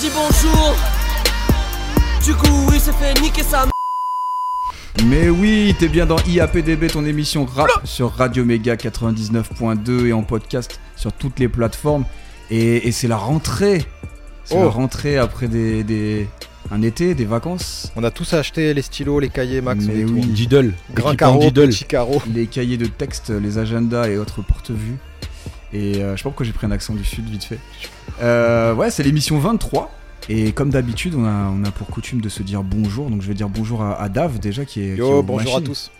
Dit bonjour. Du coup, il s'est fait niquer sa m- Mais oui, t'es bien dans IAPDB, ton émission rap sur Radio Méga 99.2 et en podcast sur toutes les plateformes. Et, et c'est la rentrée. C'est Oh. la rentrée après des, des- un été, des vacances. On a tous acheté les stylos, les cahiers, Max. Mais oui. tout. Diddle. Grand carreau, Diddle. petit carreau. Les cahiers de texte, les agendas et autres porte-vues. Et euh, je sais pas pourquoi j'ai pris un accent du sud vite fait. Euh, ouais, c'est l'émission 23. Et comme d'habitude, on a, on a pour coutume de se dire bonjour. Donc je vais dire bonjour à, à Dave déjà qui est, qui est Yo, aux bonjour à tous.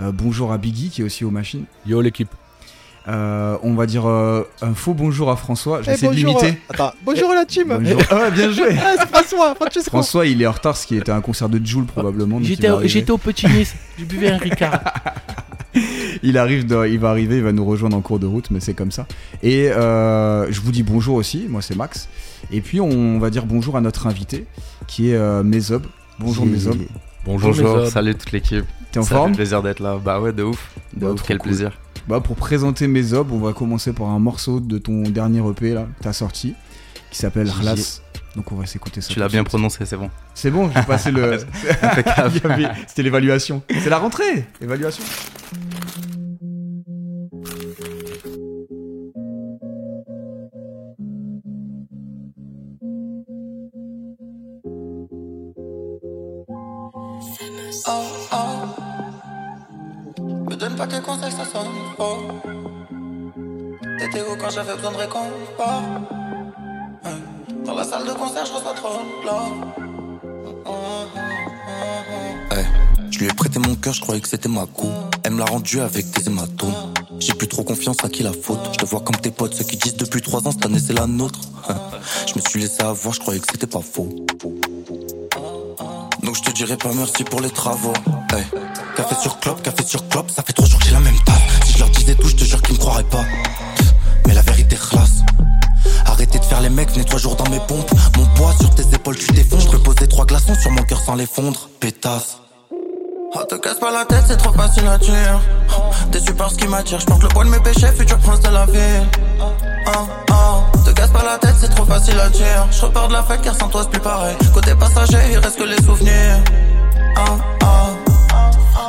Euh, bonjour à Biggie qui est aussi aux machines. Yo l'équipe. Euh, on va dire euh, un faux bonjour à François. Je vais Eh, essayer de bonjour, l'imiter. Attends, bonjour la team. Bonjour. Ah bien joué. Ah, c'est François, Francesco. François, il est en retard, ce qui était un concert de Joule probablement. J'étais au, au Petit Nice, je buvais un Ricard. Il arrive, de- il va arriver, il va nous rejoindre en cours de route, mais c'est comme ça. Et euh, je vous dis bonjour aussi. Moi, c'est Max. Et puis on va dire bonjour à notre invité, qui est euh, Mézob. Bonjour Yeah. Mézob. Bonjour. Salut toute l'équipe. T'es en Ça forme fait plaisir d'être là. Bah ouais, de ouf. De Bah, ouf, trop quel cool. plaisir. Bah, pour présenter Mézob, on va commencer par un morceau de ton dernier EP là, que t'as sorti, qui s'appelle. Rlas. Donc on va s'écouter ça. Tu l'as de bien suite. prononcé, c'est bon. C'est bon, j'ai passé le. C'était l'évaluation. C'est la rentrée Évaluation. Tes conseils, ça sonne faux T'étais où quand j'avais besoin de réconfort? Ouais. Dans la salle de concert, je reçois trop de love Eh, Je lui ai prêté mon cœur, je croyais que c'était ma coupe. Elle me l'a rendu avec des hématomes. J'ai plus trop confiance à qui la faute. Je te vois comme tes potes, ceux qui disent depuis trois ans, cette année c'est la nôtre. Je me suis laissé avoir, je croyais que c'était pas faux. Donc je te dirai pas merci pour les travaux. Café sur clope, café sur clope, ça fait trois jours que j'ai la même taf. Si je leur disais tout, je te jure qu'ils me croiraient pas. Mais la vérité classe. Arrêtez de faire les mecs, venez trois jours dans mes pompes. Mon poids sur tes épaules, tu t'effondres. Je peux poser trois glaçons sur mon cœur sans les fondre. Pétasse. Oh te casse pas la tête, c'est trop facile à dire Déçu par ce qui m'attire, je porte le poids de mes péchés, futur prince de la ville Oh oh Te casse pas la tête, c'est trop facile à dire Je repars de la fête car sans toi c'est plus pareil Côté passager, il reste que les souvenirs Oh oh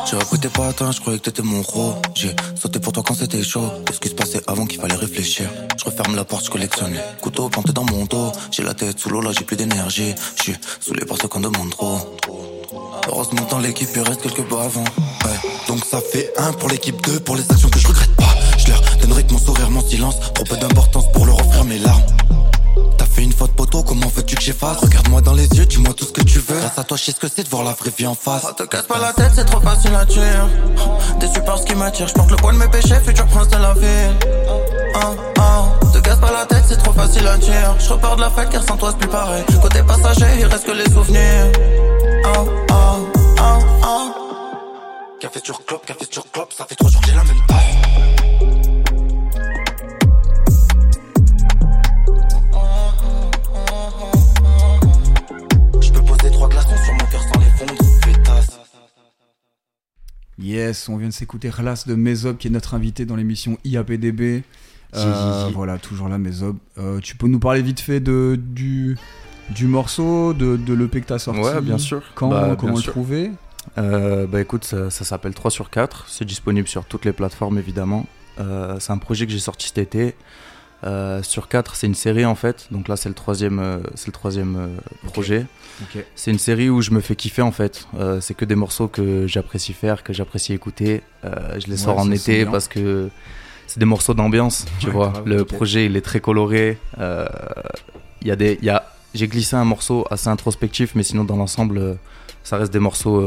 J'ai écouté pas attends, je croyais que t'étais mon roi. J'ai sauté pour toi quand c'était chaud. Qu'est-ce qui se passait avant qu'il fallait réfléchir? Je referme la porte, je collectionne les couteaux plantés dans mon dos. J'ai la tête sous l'eau, là j'ai plus d'énergie. Je suis saoulé par ceux qu'on demande trop. Heureusement dans l'équipe il reste quelques bas avant. Ouais. Donc ça fait un pour l'équipe 2 pour les actions que je regrette pas. Je leur donnerai que mon sourire, mon silence. Trop peu d'importance pour leur offrir mes larmes. Fait une faute poteau, comment veux-tu que j'efface Regarde-moi dans les yeux, dis-moi tout ce que tu veux. Grâce à toi, je sais ce que c'est de voir la vraie vie en face. Oh te casse pas la tête, c'est trop facile à dire. Déçu par ce qui m'attire, je porte le poids de mes péchés, futur prince de la ville. Oh oh. Te casse pas la tête, c'est trop facile à dire. Je repars de la fête car sans toi c'est plus pareil. Côté passager, il reste que les souvenirs. Café sur clope, café sur clope, ça fait trois jours que j'ai la même taf. Yes, on vient de s'écouter Rlas de Mézob qui est notre invité dans l'émission IAPDB. Euh, voilà, toujours là, Mézob. Euh, tu peux nous parler vite fait de, du, du morceau, de, de l'EP que t'as sorti? Ouais, bien sûr. Quand, Bah, comment le sûr. trouver? Euh, bah écoute, ça, ça s'appelle 3 sur 4. C'est disponible sur toutes les plateformes évidemment. C'est un projet que j'ai sorti cet été. Sur 4, c'est une série en fait. Donc là, c'est le troisième, c'est le troisième projet. C'est une série où je me fais kiffer en fait. Euh, c'est que des morceaux que j'apprécie faire, que j'apprécie écouter. Euh, je les Ouais, sors en été parce que c'est des morceaux d'ambiance, tu Ouais, vois. grave, le projet, il est très coloré. Euh, Il y a des, il y a, j'ai glissé un morceau assez introspectif, mais sinon dans l'ensemble, ça reste des morceaux,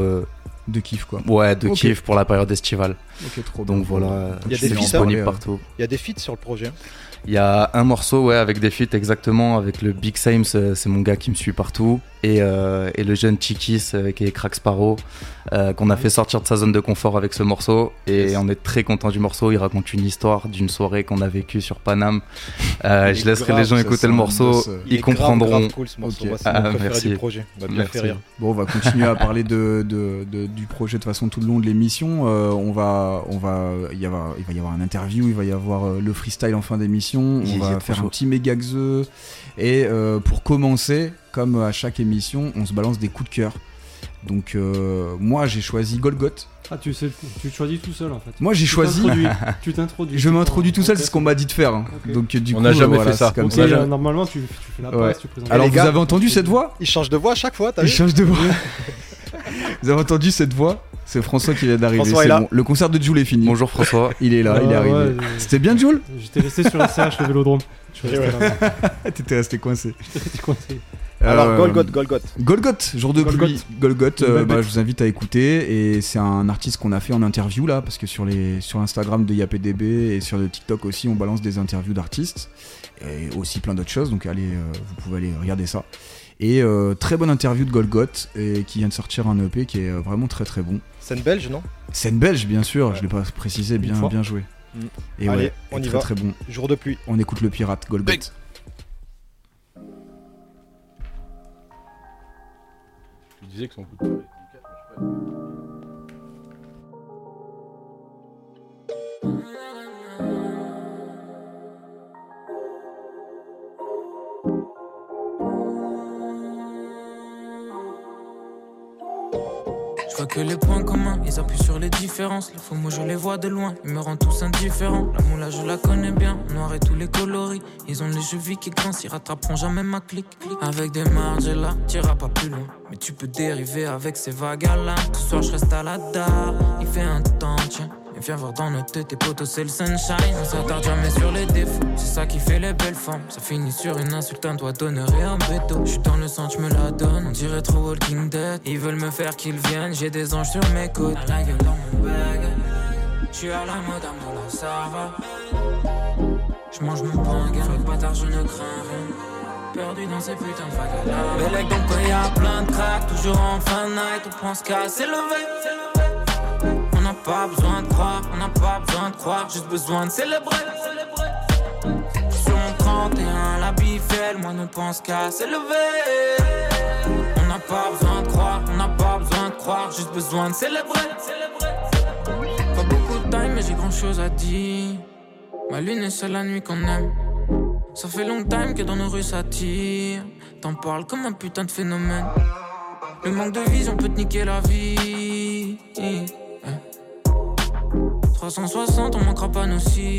De kiff, quoi. ouais, de kiff pour la période estivale. Ok, trop Donc bien. voilà, Il y a c'est des feats, disponible hein. partout. Il y a des feats sur le projet. Il y a un morceau, ouais, avec des feats exactement, avec le Big Sames, euh, c'est mon gars qui me suit partout, et, euh, et le jeune Chikis euh, qui est Crack Sparrow, euh, qu'on a fait sortir de sa zone de confort avec ce morceau, et Yes. on est très content du morceau. Il raconte une histoire d'une soirée qu'on a vécue sur Paname. Euh, je laisserai grave, les gens écouter le morceau, ils est grave, comprendront. grave cool ce morceau. Ah, merci. du projet. Bien rire. Bon, on va continuer à parler de, de- de- du projet de façon tout le long de l'émission. Euh, on va va, on va, il y avoir, il va y avoir un interview, il va y avoir euh, le freestyle en fin d'émission. On va faire un petit méga xeux. Et euh, pour commencer, comme à chaque émission, on se balance des coups de cœur. Donc euh, moi j'ai choisi Golgoth. Ah, tu, sais, tu te choisis tout seul en fait. Moi j'ai choisi. Tu t'introduis. Je m'introduis tout seul, c'est ce qu'on m'a dit de faire. hein. Donc du On coup, n'a jamais voilà, fait ça. Comme ça. euh, normalement tu, tu fais la Ouais. passe, tu présentes. Alors les vous gars, avez entendu cette voix? Il change de voix à chaque fois, Il vu? change de voix. vous avez entendu cette voix? C'est François qui vient d'arriver. François c'est est là. bon. Le concert de Jules est fini. Bonjour François. Il est là, il est arrivé. ouais, C'était bien Jules J'étais resté sur la CH, le vélodrome. T'étais resté coincé. J'étais coincé. Alors, Euh, Golgoth, Golgoth. Golgoth, jour de Golgoth. pluie. Golgoth, euh, bah, je vous invite à écouter. Et c'est un artiste qu'on a fait en interview là, parce que sur les sur l'Instagram de YAPDB et sur le TikTok aussi, on balance des interviews d'artistes et aussi plein d'autres choses. Donc allez, euh, vous pouvez aller regarder ça. Et euh, très bonne interview de Golgoth et qui vient de sortir un EP qui est euh, vraiment très très bon. Scène belge, non Scène belge, bien sûr. Ouais. Je l'ai pas précisé, bien bien joué. Mm. Et Allez, ouais, on et y très va. très bon. Jour de pluie. On écoute le pirate Golgoth. Tu disais que son coup de que les points communs, ils appuient sur les différences. Les faux, moi je les vois de loin, ils me rendent tous indifférents. La moula, je la connais bien, noir et tous les coloris. Ils ont les chevilles qui grincent, ils rattraperont jamais ma clique. Avec des là, t'iras pas plus loin. Mais tu peux dériver avec ces vagues à l'âme. Ce soir, je reste à la dalle, il fait un temps, tiens. Viens voir dans nos têtes, tes potos, c'est le sunshine. On s'attarde jamais sur les défauts, c'est ça qui fait les belles femmes. Ça finit sur une insulte, un doigt d'honneur et un béto. Je suis dans le sang, je me la donne. On dirait trop Walking Dead. Ils veulent me faire qu'ils viennent, j'ai des anges sur mes côtes. À la gueule dans mon bag. Je suis à la mode, à là, ça va. Je mange mon pain. Sois bâtard, je ne crains rien. Perdu dans ces putains de vagues la Bellec, donc quand y a plein de cracks, toujours en fin de night, on pense qu'à s'élever. On n'a pas besoin de croire, on n'a pas besoin de croire, juste besoin de célébrer. Sur mon 31, la bifelle, moi ne pense qu'à s'élever. On n'a pas besoin de croire, on n'a pas besoin de croire, juste besoin de célébrer. Pas beaucoup de time, mais j'ai grand chose à dire. Ma lune est seule la nuit qu'on aime. Ça fait long time que dans nos rues ça tire. T'en parles comme un putain de phénomène. Le manque de vision peut te niquer la vie. Eh. 360, on manquera pas nos si.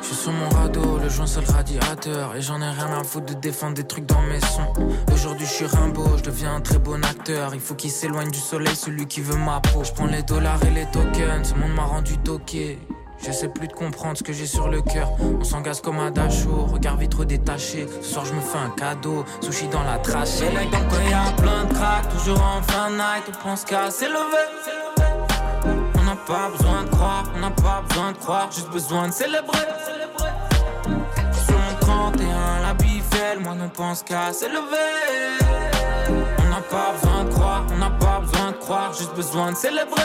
Je suis sur mon radeau, le joint c'est le radiateur Et j'en ai rien à foutre de défendre des trucs dans mes sons Aujourd'hui je suis Rimbaud, je deviens un très bon acteur Il faut qu'il s'éloigne du soleil, celui qui veut ma peau Je les dollars et les tokens, ce monde m'a rendu toqué J'essaie plus de comprendre ce que j'ai sur le cœur On s'engage comme un dacho, regard vitre détaché Ce soir je me fais un cadeau, sushi dans la trachée Les gars quand y a plein de cracks, toujours en fin night On pense qu'à s'élever on n'a pas besoin de croire, on n'a pas besoin de croire, juste besoin de célébrer. Sur mon 31, la bifelle, moi ne pense qu'à s'élever. On n'a pas besoin de croire, on n'a pas besoin de croire, juste besoin de célébrer.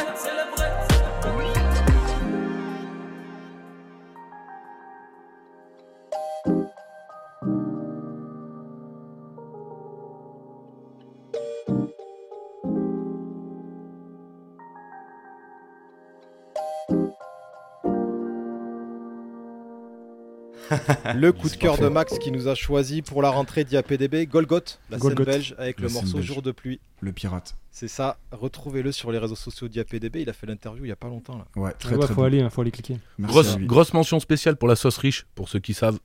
Le coup de cœur de Max qui nous a choisi pour la rentrée d'IAPDB, Golgoth, la Golgoth. scène belge avec La le morceau belge. Jour de pluie. Le pirate. C'est ça, retrouvez-le sur les réseaux sociaux d'IAPDB. Il a fait l'interview il y a pas longtemps là. Ouais, très Ouais, très faut bon. aller, hein, faut aller cliquer. Grosse, mention spéciale pour la sauce riche, pour ceux qui savent.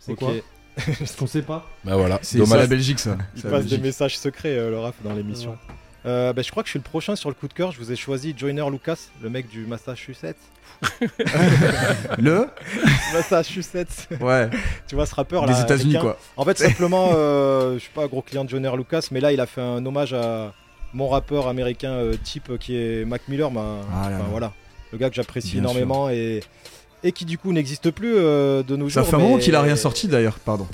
C'est Ok. quoi Ce qu'on sait pas. Bah voilà, C'est c'est la dommage. Belgique ça. Il passe des messages secrets, euh, le raf, dans l'émission. Euh, bah, je crois que je suis le prochain sur le coup de cœur. Je vous ai choisi Joyner Lucas, le mec du Massachusetts. Le Massachusetts, Ouais, tu vois ce rappeur là. États-Unis américain. quoi. En fait, simplement, euh, je suis pas un gros client de Joyner Lucas, mais là, il a fait un hommage à mon rappeur américain euh, type qui est Mac Miller. bah, Ah là voilà, le gars que j'apprécie énormément et, et qui du coup n'existe plus euh, de nos Ça jours. fait un moment mais- qu'il a rien sorti d'ailleurs, pardon.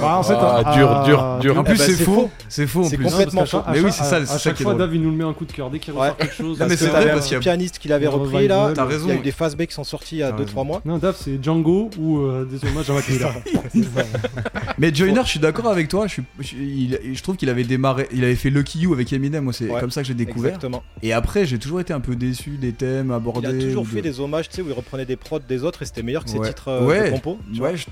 Bah, en fait, Ah, à- dur, dur, dur. En plus, Eh ben, c'est faux. faux. C'est faux en plus. complètement faux. Mais oui, c'est ça, à- c'est ça chaque qui est fois, drôle. Dave, il nous le met un coup de cœur dès qu'il Ouais. ressort quelque chose. Non, mais c'est vrai parce qu'il y a- Un pianiste qu'il avait repris là. T'as Il y a raison. eu des fastbacks qui sont sortis il y a T'as 2-3 mois. Non, Dave, c'est Django ou euh, des hommages à Miller. Mais Joyner, je suis d'accord avec toi. Je, il- trouve qu'il avait démarré, il avait fait Lucky You avec Eminem. Moi, c'est comme ça que j'ai découvert. Exactement. Et après, j'ai toujours été un peu déçu des thèmes Il abordés. a toujours ou fait de- des hommages, tu sais, où il reprenait des prods des autres et c'était meilleur que ses Ouais. titres euh, Ouais. de compo. tu vois. Ouais, je-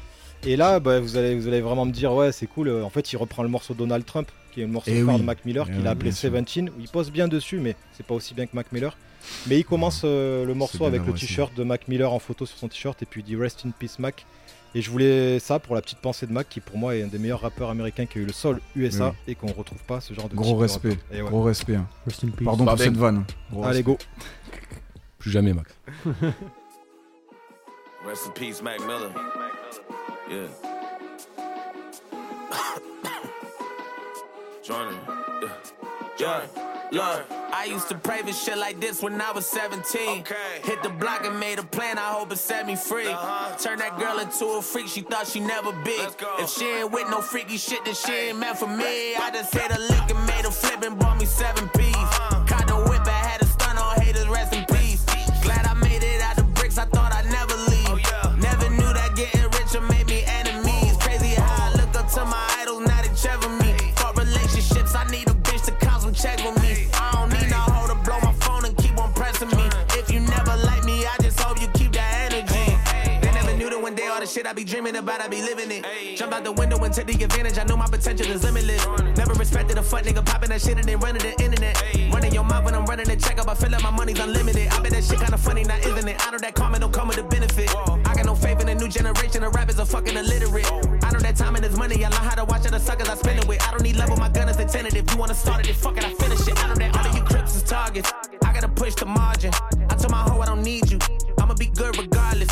Et là, bah, vous, allez, vous allez vraiment me dire, ouais, c'est cool. euh, En fait, il reprend le morceau Donald Trump, qui est le morceau Eh phare oui. de Mac Miller, Eh qu'il a appelé. Seventeen, où il pose bien dessus, mais c'est pas aussi bien que Mac Miller. Mais il commence euh, le morceau avec le t-shirt de Mac Miller en photo sur son t-shirt, et puis il dit Rest in Peace Mac. Et je voulais ça pour la petite pensée de Mac, qui pour moi est un des meilleurs rappeurs américains qui a eu le sol USA et qu'on retrouve pas ce genre de Gros de respect. rappeur. Et ouais. Gros respect. hein. Rest in peace. Pardon Bah, pour ben- cette vanne. Gros Allez, go. Plus jamais, Max. Rest in peace, Mac Miller. Yeah. Joining. Yeah. Look, I used to pray for shit like this when I was 17. Hit the block and made a plan, I hope it set me free. Uh-huh. Turn that girl into a freak, she thought she never be. If she ain't with no freaky shit, then she ain't meant for me. I just hit a lick and made a flip and bought me seven P's. I be dreaming about, I be living it. Jump out the window and take the advantage, I know my potential is limitless. Never respected a fuck nigga popping that shit and then running the internet. Running your mouth when I'm running the check up, I feel like my money's unlimited. I bet that shit kinda funny, now isn't it? I know that karma don't come with a benefit. I got no faith in the new generation of rappers are fucking illiterate. I know that time and is money, I learn how to watch other suckers I spend it with. I don't need love with my gun as a tentative. You wanna start it, then fuck it, I finish it. I know that all of you crips is targets. I gotta push the margin. I told my hoe I don't need you. I'ma be good regardless.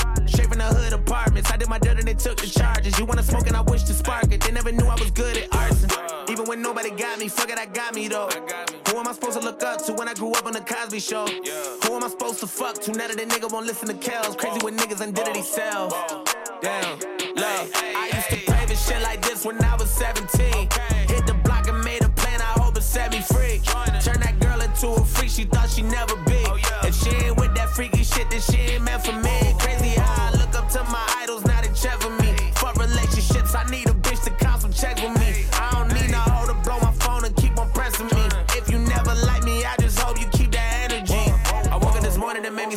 From the hood apartments. I did my took the charges. You wanna smoke and I wish to spark it. They never knew I was good at arson. Even when nobody got me, fuck it, I got me though. Who am I supposed to look up to when I grew up on the Cosby Show? Who am I supposed to fuck to now that the nigga won't listen to Kells? Crazy when niggas undid it themselves. Damn, look, I used to pray for shit like this when I was 17. Hit the block and made a plan, I hope it set me free. Turn that girl into a freak, she thought she never be. If she ain't with that freaky shit, then she ain't meant for me. Crazy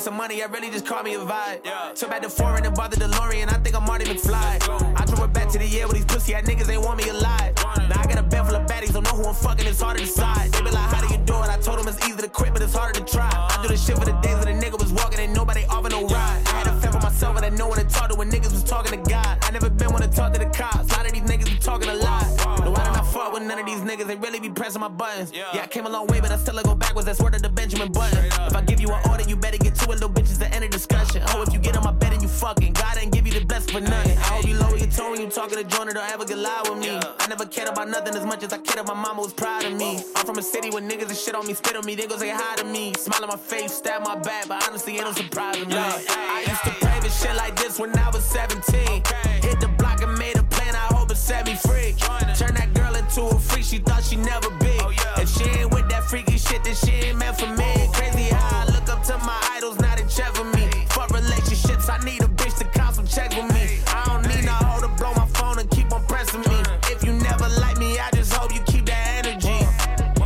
some money, I really just call me a vibe. Took back to foreign and bought the DeLorean, I think I'm Marty McFly. I drove it back to the year with these pussy ass niggas ain't want me alive. Now I got a bed full of baddies, don't know who I'm fucking, it's hard to decide. They be like, how do you do it? I told them it's easy to quit, but it's harder to try. I do this shit for the days that a nigga was walking and nobody offer no ride. I had a fend for myself and I know when to talk to when niggas was talking to God. I never been one to talk to the cops, a lot of these niggas be talking a lot. No, I did not fuck with none of these niggas, they really pressing my buttons. Yeah, I came a long way, but I still go backwards, that's word of the Benjamin Button. If I give you an order, you better get to it, little bitches, the end of discussion. Oh, if you get on my bed and you fucking, God ain't give you the blessing for nothing. I hope you lower your tone when you talking to Jonah, don't ever get loud with me. I never cared about nothing as much as I cared if my mama was proud of me. I'm from a city where niggas and shit on me, spit on me, they go say hi to me. Smile on my face, stab my back, but honestly, ain't no surprise to me. I used to pray for shit like this when I was 17. Hit the block and made a plan, I hope it set me free. Turn that girl into a freak, she thought she never be. Oh, if she ain't with that freaky shit, then she ain't meant for me. Crazy how I look up to my idols, now they check for me. Fuck relationships, I need a bitch to count some checks with me. I don't need no hoe to blow my phone and keep on pressing me. Uh. If you never like me, I just hope you keep that energy.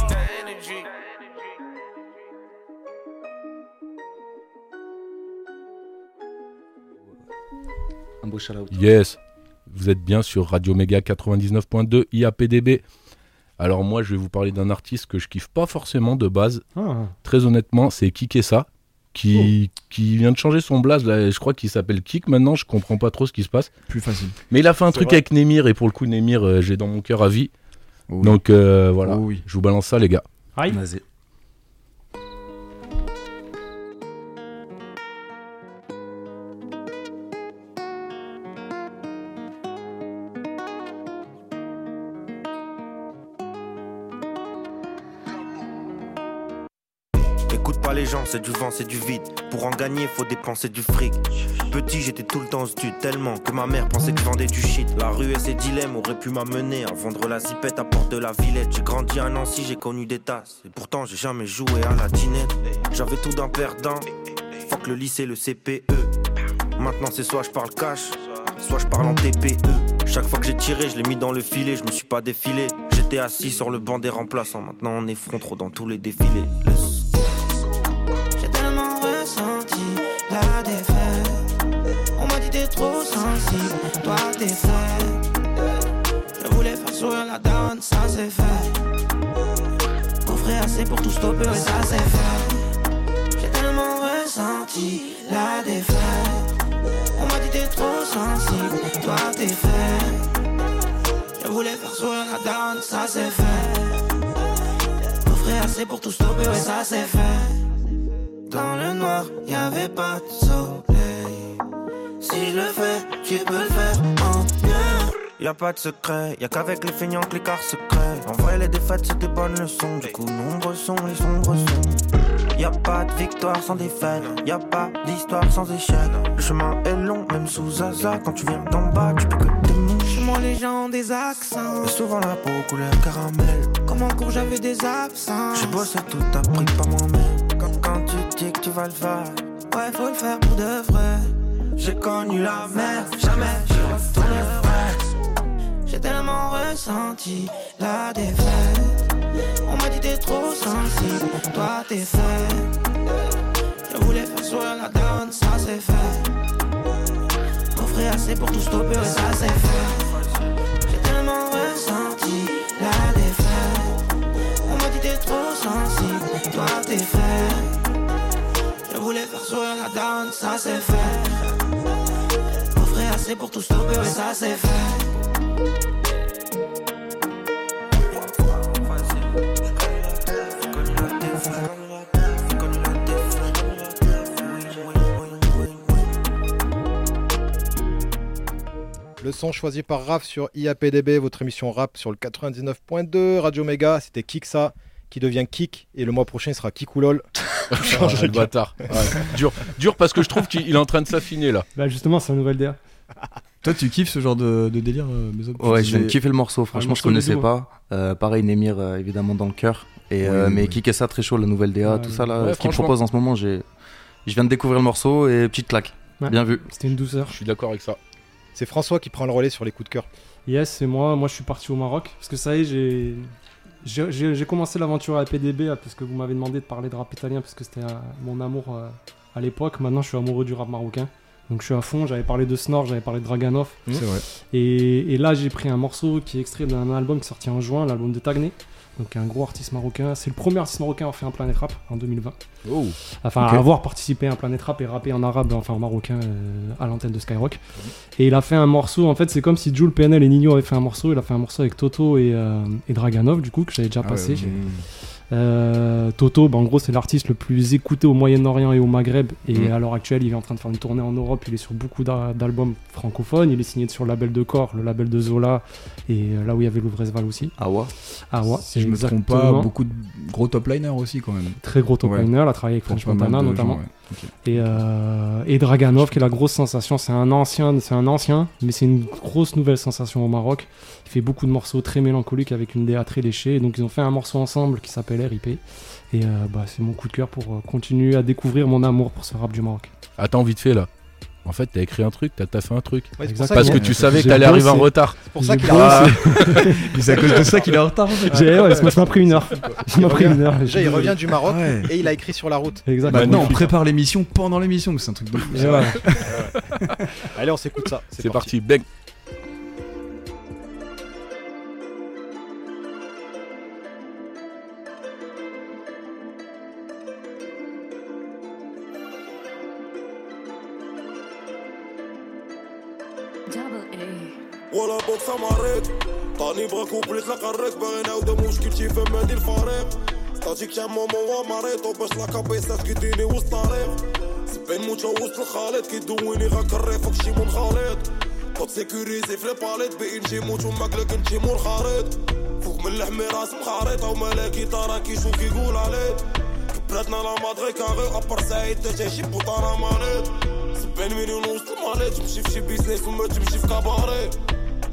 That energy. Un beau shout-out. Yes, vous êtes bien sur Radio Méga 99.2 IAPDB. Alors moi, je vais vous parler d'un artiste que je kiffe pas forcément de base. Ah, Très honnêtement, c'est Kikessa qui, qui vient de changer son blaze. Là, je crois qu'il s'appelle Kik maintenant. Je comprends pas trop ce qui se passe. Plus facile. Mais il a fait un truc vrai. avec Nemir et pour le coup, Nemir, euh, j'ai dans mon cœur à vie. Oui. Donc euh, voilà, Oh oui. je vous balance ça, les gars. aïe. Pas les gens, c'est du vent, c'est du vide. Pour en gagner, faut dépenser du fric. Petit, j'étais tout le temps au stud, tellement que ma mère pensait que je vendais du shit. La rue et ses dilemmes auraient pu m'amener à vendre la zipette à porte de la Villette. J'ai grandi à Nancy, j'ai connu des tasses. Et pourtant, j'ai jamais joué à la dinette. J'avais tout d'un perdant. Fuck le lycée, le CPE. Maintenant, c'est soit je parle cash, soit je parle en TPE. Chaque fois que j'ai tiré, je l'ai mis dans le filet, je me suis pas défilé. J'étais assis sur le banc des remplaçants, maintenant on est front trop dans tous les défilés. Toi t'es fait. Je voulais faire sourire la daronne, ça c'est fait. Offrir assez pour tout stopper, ouais, ça c'est fait. J'ai tellement ressenti la défaite. On m'a dit t'es trop sensible, toi t'es fait. Je voulais faire sourire la daronne, ça c'est fait. Offrir assez pour tout stopper, ouais, ça c'est fait. Dans le noir, y avait pas de soleil. Si le fais, tu peux le faire en mieux. Y a pas de secret, y a qu'avec les feignants que l'écart se crée. En vrai, les défaites, c'est des bonnes leçons. Du coup, nombreux sont les sombres sons. Y a pas de victoire sans défaite, y a pas d'histoire sans échec. Le chemin est long, même sous Zaza. Quand tu viens d'en bas, tu peux que. Chez moi, les gens ont des accents. Et souvent la peau couleur caramel. Comme en cours, j'avais des absences. J'ai bossé tout appris par moi-même. Quand, quand tu dis que tu vas le faire, Ouais, faut le faire pour de vrai. J'ai connu la merde. Jamais je retournerai. J'ai tellement ressenti la défaite. On m'a dit t'es trop sensible, toi t'es fait. Je voulais faire sourire la donne, ça c'est fait. Offrir assez pour tout stopper, ça c'est fait. J'ai tellement ressenti la défaite. On m'a dit t'es trop sensible, toi t'es fait. Je voulais faire sourire la donne, ça c'est fait. Assez pour tout stopper, ouais, ça c'est fait. Le son choisi par Raph sur IAPDB, votre émission rap sur le 99.2 Radio Méga. C'était Kiksa qui devient Kik et le mois prochain il sera Kikoulol. Ah, le bâtard. Ouais. Dur, dur parce que je trouve qu'il est en train de s'affiner là. Bah justement, c'est la nouvelle DA. Toi, tu kiffes ce genre de, de délire, euh, Maison Ouais, Tu je viens de disais- kiffer le morceau. Franchement, morceau je connaissais pas. Euh, pareil, Nemir, euh, évidemment, dans le cœur. Et, Oui, euh, mais oui. qui ça très chaud, la nouvelle DA, Ouais, tout ça là. ouais, ce qu'il propose en ce moment, j'ai. Je viens de découvrir le morceau et petite claque. Ouais. Bien vu. C'était une douceur. Je suis d'accord avec ça. C'est François qui prend le relais sur les coups de cœur. Yes, c'est moi. Moi, je suis parti au Maroc. Parce que ça y est, j'ai. J'ai j'ai- j'ai commencé l'aventure à PDB euh, parce que vous m'avez demandé de parler de rap italien parce que c'était mon amour à l'époque. Maintenant, je suis amoureux du rap marocain. Donc, je suis à fond. J'avais parlé de Snor, j'avais parlé de Draganov. C'est vrai. Et, et là, j'ai pris un morceau qui est extrait d'un album qui est sorti en juin, l'album de Tagné. Donc, un gros artiste marocain. C'est le premier artiste marocain à avoir fait un Planet Rap en 2020. Oh. Enfin, à avoir participé à un Planet Rap et rappé en arabe, enfin en marocain, euh, à l'antenne de Skyrock. Et il a fait un morceau, en fait, c'est comme si Jules PNL et Nino avaient fait un morceau. Il a fait un morceau avec Toto et, euh, et Draganov, du coup, que j'avais déjà Ah passé. ouais. Euh, Toto, bah, en gros, c'est l'artiste le plus écouté au Moyen-Orient et au Maghreb. Et Mm. à l'heure actuelle, il est en train de faire une tournée en Europe. Il est sur beaucoup d'a- d'albums francophones. Il est signé sur le label de Corps, le label de Zola, et euh, là où il y avait Louvresval aussi. Ah. Ah ouais, Si je me trompe pas, beaucoup de gros top liners aussi quand même. Très gros top Ouais. liner, il a travaillé avec French Montana notamment. gens, ouais. Ok. Et, euh, et Draganov, qui est la grosse sensation, c'est un ancien, c'est un ancien, mais c'est une grosse nouvelle sensation au Maroc. Il fait beaucoup de morceaux très mélancoliques avec une DA très léchée. Et donc ils ont fait un morceau ensemble qui s'appelle RIP. Et euh, bah, c'est mon coup de cœur pour euh, continuer à découvrir mon amour pour ce rap du Maroc. Attends, vite fait là? En fait, t'as écrit un truc, t'as t'as fait un truc. Ouais, Parce que tu savais que t'allais arriver en retard. c'est pour ça qu'il a. C'est à cause de ça qu'il est en retard en fait. Ouais, pris une heure. M'a pris une heure. Déjà, il revient du Maroc Ouais. et il a écrit sur la route. Exactement. Maintenant, on prépare l'émission pendant l'émission, c'est un truc de fou. Allez, on s'écoute ça. C'est parti, bang. ولا بوكس مريت طاني بغا كوبلي تلقى الريك باغي نعاود مشكلتي فما هادي الفريق. ستاتيك تاع ماما ومريض وباش لا كابيسات كيديني وسط طريق. سبين موت وسط الخالط كيدويني غاك الريف شي منخلط كنت سيكوريزي في الباليت بين نجي موت وماكلك نجي مور خريط. فوق من الحمي راس مخاريطة وملاكي ترى كيشوف كيقول عليك بلادنا لا مادري كاري ابر سعيد تا جاي شي بوطانه مانيت سبعين مليون وسط الماليت. تمشي في شي بيزنس وما تمشي في كاباري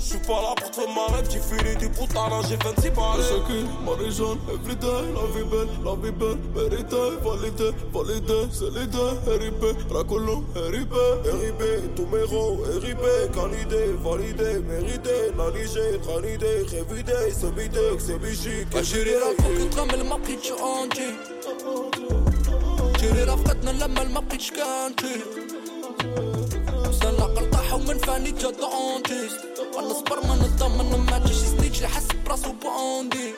J'suis pas là pour te marrer, j'ai filé des poutins, j'ai 26 balles. Chacune, Marie-Jeanne, everyday, la vie belle, la vie belle, mérité, validé, validé, c'est l'idée, RIP, Racolo, RIP, RIP, tous mes rangs, RIP, canidé, validé, mérité, naniger, tranidé, révidé, c'est bidé, c'est bichique. Algérie, la coquille, trame, ma petite, tu anti. جيري رافقتنا الامل ما بقيتش كانتي وسلا قلطاح ومن فاني جا دونتيست قال صبر ما نضمن ما تجيش ستيتش حس براسو بوندي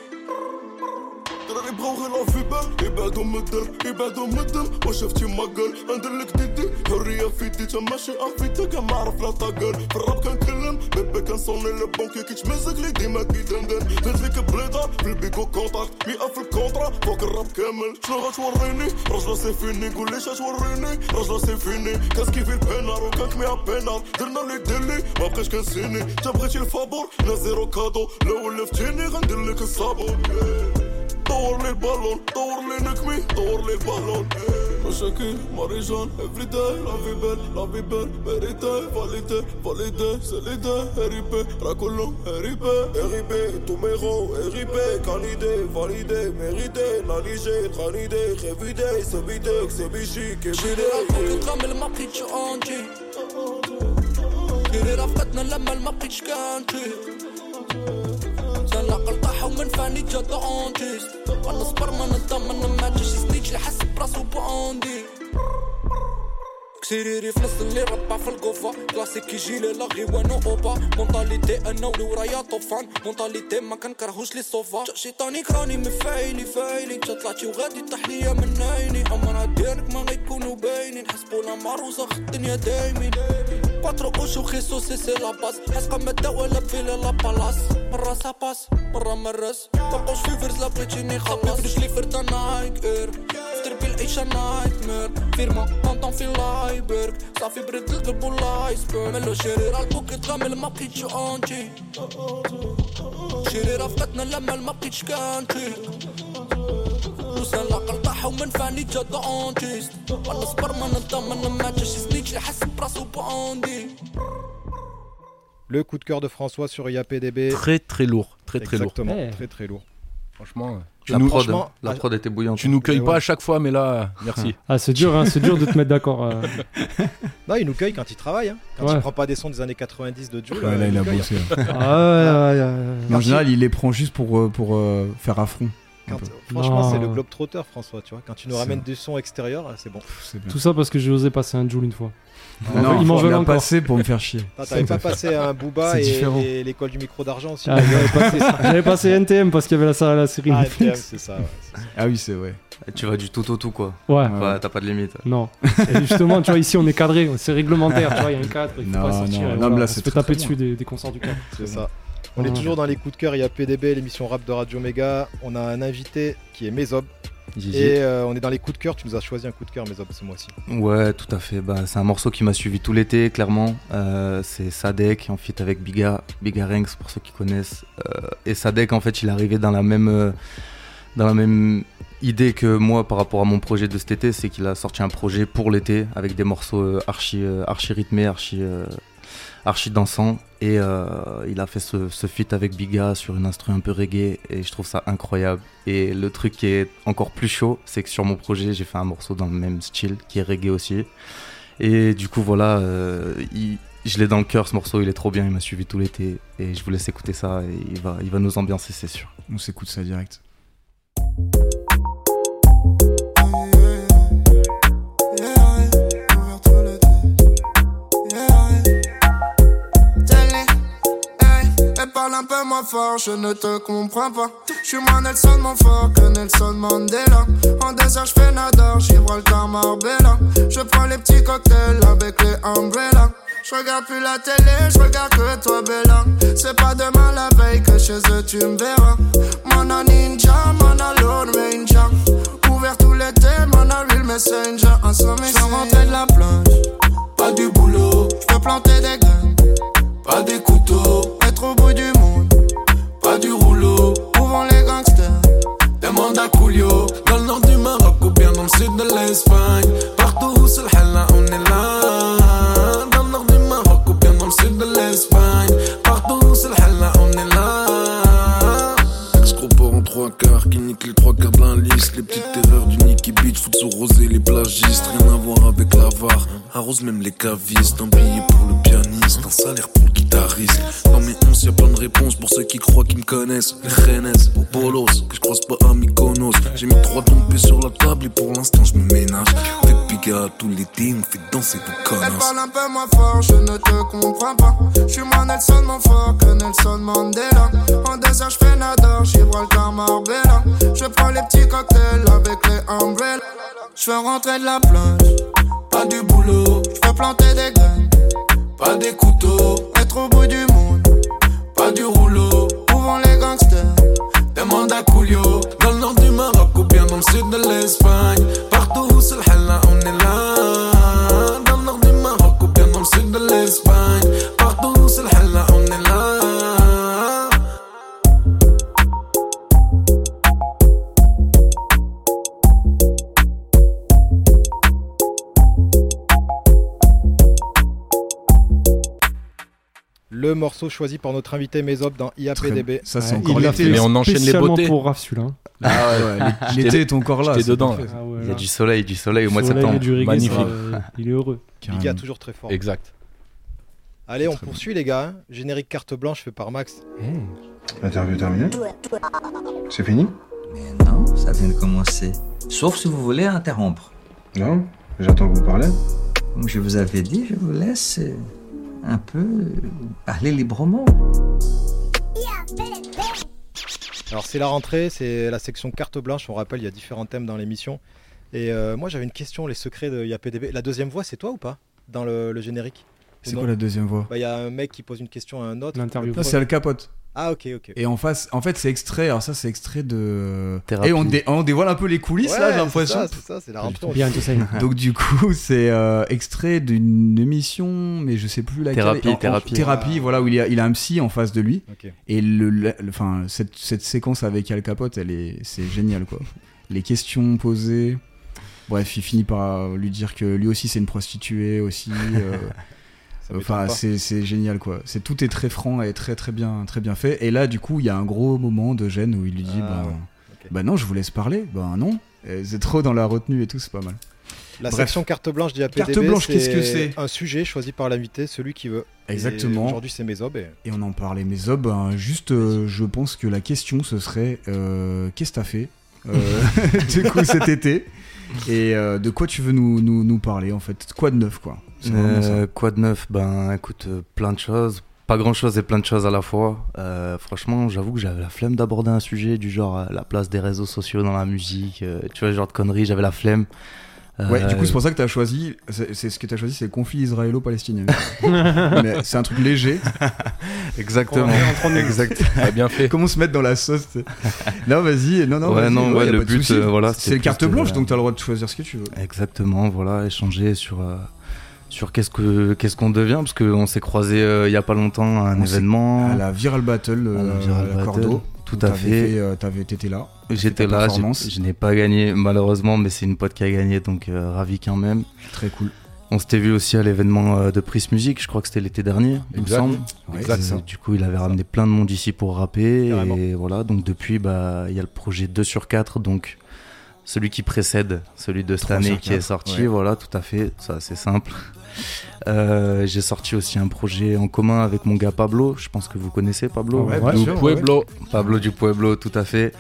دراري بغاو غير في بال يبعدو من الدر يبعدو من الدم واش شفتي ما قال ندير ديدي حرية في دي ماشي افيتا كان نعرف لا تاقل في الراب كنكلم بيبي كنصوني لي بونكي كيتمزق لي ديما كيدندن درت ليك بليطة في البيكو كونتاكت مئة في الكونترا فوق الراب كامل. شنو غتوريني؟ راجلة سي فيني قول لي توريني راجلة سي فيني كاسكي في البينار وكنكميها بينار. درنا لي ديلي ما بقيتش كنسيني. انت بغيتي الفابور؟ لا زيرو كادو. لو ولفتيني غندير لك الصابون. دور لي البالون دور لي نكمي دور لي البالون مشاكل ماريجان افريداي لا في بيل لا في بيل فيريتاي فاليتي فاليتي سيليتي هريبي راه كلهم هريبي هريبي تو ميرو هريبي كاليدي فاليدي ميريتي ناليجي ترانيدي ريفيدي سبيدك سبيشي جيري رافقك تغمل ما بقيتش اونتي جيري رافقتنا لما ما بقيتش كانتي سلا قلطاحة ومن فاني جا اونتيست أنا صبر ما نضمن ما جاش سنيتش يحس براسو بوندي كسيريري في نص اللي ربع في القوفة. كلاسيك يجي لي لاغي وأنا أوبا. مونتاليتي أنا ولي ورايا طوفان. مونتاليتي ما كنكرهوش لي صوفا. شيطاني كراني مفايلي فايلي جا طلعتي وغادي طاح من عيني. امرها ديالك ما غيكونوا باينين. حسبوا لا خد الدنيا دايمين. كواترو اوش وخيسو سي سي لا باس حسقة مادة ولا فيلا لا بالاس مرة ساباس مرة مرس مبقوش في فرز لا بغيتيني خلاص رجلي فردا نايك اير دربي العيشة نايت مير فيرما طنطن في لايبرغ صافي برد القلب والايسبرغ ملو شيري راه البوكي تغامل ما بقيتش اونتي شيري رافقتنا لما ما بقيتش كانتي وسلا قلطاحة ومن فاني جا اونتيست انا صبر ما نضمن ما جاش سنيتش يحس براسو بوندي Le coup de cœur de François sur IAPDB. Très très lourd, très très lourd. Exactement, Eh. très très lourd. Franchement, Tu La nous- prod, franchement, la ah, prod était bouillante. tu nous cueilles Ouais. pas à chaque fois, mais là, merci. Ah, c'est dur, hein, c'est dur de te mettre d'accord. euh. Non, il nous cueille quand il travaille. Hein. Quand Ouais. il prend pas des sons des années 90 de Jules. Ouais, euh, là, il nous a cueille, bossé. hein. là. Ah, ouais, ouais, ouais, ouais. Mais en général, il les prend juste pour, euh, pour euh, faire affront. Quand- franchement, Non. c'est le globe trotter, François. Tu vois, quand tu nous ramènes du son extérieur, c'est bon. C'est bien. Tout ça parce que j'ai osé passer un Joule une fois. Non, ils m'en il veulent encore. passé pour me faire chier. T'avais pas passé un Booba et, l'école du micro d'argent aussi Ah, J'avais passé, NTM parce qu'il y avait la, la série Ah, Netflix. NTM, c'est ça. ouais, ça. Ah oui, c'est vrai. Tu vas du tout au tout quoi. Ouais. Ouais, t'as pas de limite. Non. Et justement, tu vois, ici on est cadré, c'est réglementaire, tu vois, il y a un cadre, il faut Non, pas sortir. non, et non, voilà, mais là, on c'est se fait très, taper dessus des, des concerts du cadre. C'est ça. On est Ouais. toujours dans les coups de cœur IAPDB, l'émission rap de Radio Méga. On a un invité qui est Mézob. Gigi. Et euh, on est dans les coups de cœur. Tu nous as choisi un coup de cœur, Mézob, ce mois-ci. Ouais, tout à fait. Bah, c'est un morceau qui m'a suivi tout l'été, clairement. Euh, c'est Sadek en fit avec Biga, Biga Ranks pour ceux qui connaissent. Euh, et Sadek, en fait, il est arrivé dans la même, dans la même idée que moi par rapport à mon projet de cet été, c'est qu'il a sorti un projet pour l'été avec des morceaux archi, archi rythmés, archi, euh, archi dansants. Et euh, il a fait ce, ce feat avec Biga sur une instru un peu reggae et je trouve ça incroyable. Et le truc qui est encore plus chaud, c'est que sur mon projet, j'ai fait un morceau dans le même style qui est reggae aussi. Et du coup, voilà, euh, je l'ai dans le cœur ce morceau, il est trop bien, il m'a suivi tout l'été et je vous laisse écouter ça et il va, il va nous ambiancer, c'est sûr. On s'écoute ça direct. Un peu moins fort, je ne te comprends pas. Je suis moins Nelson Montfort que Nelson Mandela. En heures, je fais Nadar, Gibraltar, Marbella. Je prends les petits cocktails avec les umbrellas. Je regarde plus la télé, je regarde que toi, Bella. C'est pas demain la veille que chez eux tu me verras. Mana ninja, mana Lord Ranger. Ouvert tout l'été, mana real messenger. Un sommet, je rentrer de la plage. Pas du boulot, je peux planter choisi par notre invité Mesop dans IAPDB. Ça, c'est Ouais, encore l'été. Mais on enchaîne les spécialement beautés. pour Raph celui-là. Ah ouais, ouais, J'étais- l'été est encore là. j'étais dedans, là. Ah ouais, Il y a du soleil, du soleil au mois de septembre. du reggae, Magnifique. ça, euh, il est heureux. Biga Carrément. toujours très fort. Exact. Allez, on poursuit les gars. hein. Générique carte blanche fait par Max. L'interview terminée C'est fini Mais non, ça vient de commencer. Sauf si vous voulez interrompre. Non J'attends que vous parlez. Comme je vous avais dit, je vous laisse euh, un peu euh, parler librement. Alors c'est la rentrée, c'est la section carte blanche. On rappelle, il y a différents thèmes dans l'émission. Et euh, moi j'avais une question, les secrets de IAPDB. La deuxième voix, c'est toi ou pas? Dans le, le générique? C'est quoi la deuxième voix? Bah, Il y a un mec qui pose une question à un autre. L'interview. C'est Al Capote. Ah ok, ok. Et en face, en fait, c'est extrait. Alors ça, c'est extrait de. Thérapie. Et on, dé- on dévoile un peu les coulisses là, j'ai Ouais, l'impression. C'est ça, c'est ça, c'est la Bien, tout ça. Donc du coup, c'est euh, extrait d'une émission, mais je sais plus laquelle. Thérapie, En- en- thérapie. thérapie, Ah. voilà, où il y a, il a un psy en face de lui. Ok. Et le, enfin, cette, cette séquence avec Al Capote, elle est, c'est génial quoi. Les questions posées. Bref, il finit par lui dire que lui aussi c'est une prostituée aussi. euh, Enfin, pas. c'est génial quoi. C'est tout est très franc et très très bien très bien fait. Et là, du coup, il y a un gros moment de gêne où il lui dit Ah, bah, ouais. Bah non, je vous laisse parler. Bah non. C'est trop dans la retenue et tout, c'est pas mal. La Bref. section carte blanche d'IAPDB. Carte blanche, qu'est-ce que c'est Un sujet choisi par l'invité, celui qui veut. Exactement. Aujourd'hui c'est Mésob. Et... Et on en parlait, mais Zob, ben, juste, euh, je pense que la question ce serait euh, qu'est-ce que t'as fait euh, du coup cet été? Et euh, de quoi tu veux nous, nous, nous parler en fait? Quoi de neuf quoi? Euh, quoi de neuf? Ben écoute, euh, plein de choses. Pas grand chose et plein de choses à la fois. Euh, franchement, j'avoue que j'avais la flemme d'aborder un sujet du genre la place des réseaux sociaux dans la musique. tu vois, ce genre de conneries, j'avais la flemme. Ouais, du coup, Euh, c'est pour ça que t'as choisi. C'est c'est ce que t'as choisi, c'est le conflit israélo-palestinien. mais c'est un truc léger. Exactement. En 30 minutes. exact. Ah, bien fait. Comment se mettre dans la sauce? Tu. Non, vas-y. Non, non, Ouais, vas-y, non, ouais, le but, euh, voilà, c'est carte de- blanche, donc t'as le droit de choisir ce que tu veux. Exactement, voilà, échanger sur, euh, sur qu'est-ce que qu'est-ce qu'on devient, parce qu'on s'est croisé euh, il y a pas longtemps à un On événement. À la Viral Battle, À la euh, Viral à la Battle, Cordo. tout à t'avais fait. euh, t'avais- T'étais là. J'étais ta là, je n'ai pas gagné malheureusement, mais c'est une pote qui a gagné, donc euh, ravi quand même. Très cool. On s'était vu aussi à l'événement euh, de Prise Musique, je crois que c'était l'été dernier, il me Exact. semble. Ouais, Exact. c'est ça. Du coup, il avait ramené plein de monde ici pour rapper. Carrément. Et voilà, donc depuis, bah, il y a le projet 2 sur 4, donc celui qui précède celui de cette 3 année qui est 4, sorti. ouais. Voilà, tout à fait, ça c'est simple. Euh, J'ai sorti aussi un projet en commun avec mon gars Pablo. Je pense que vous connaissez Pablo. Ouais, Du sûr, Pueblo. Pablo du Pueblo, tout à fait.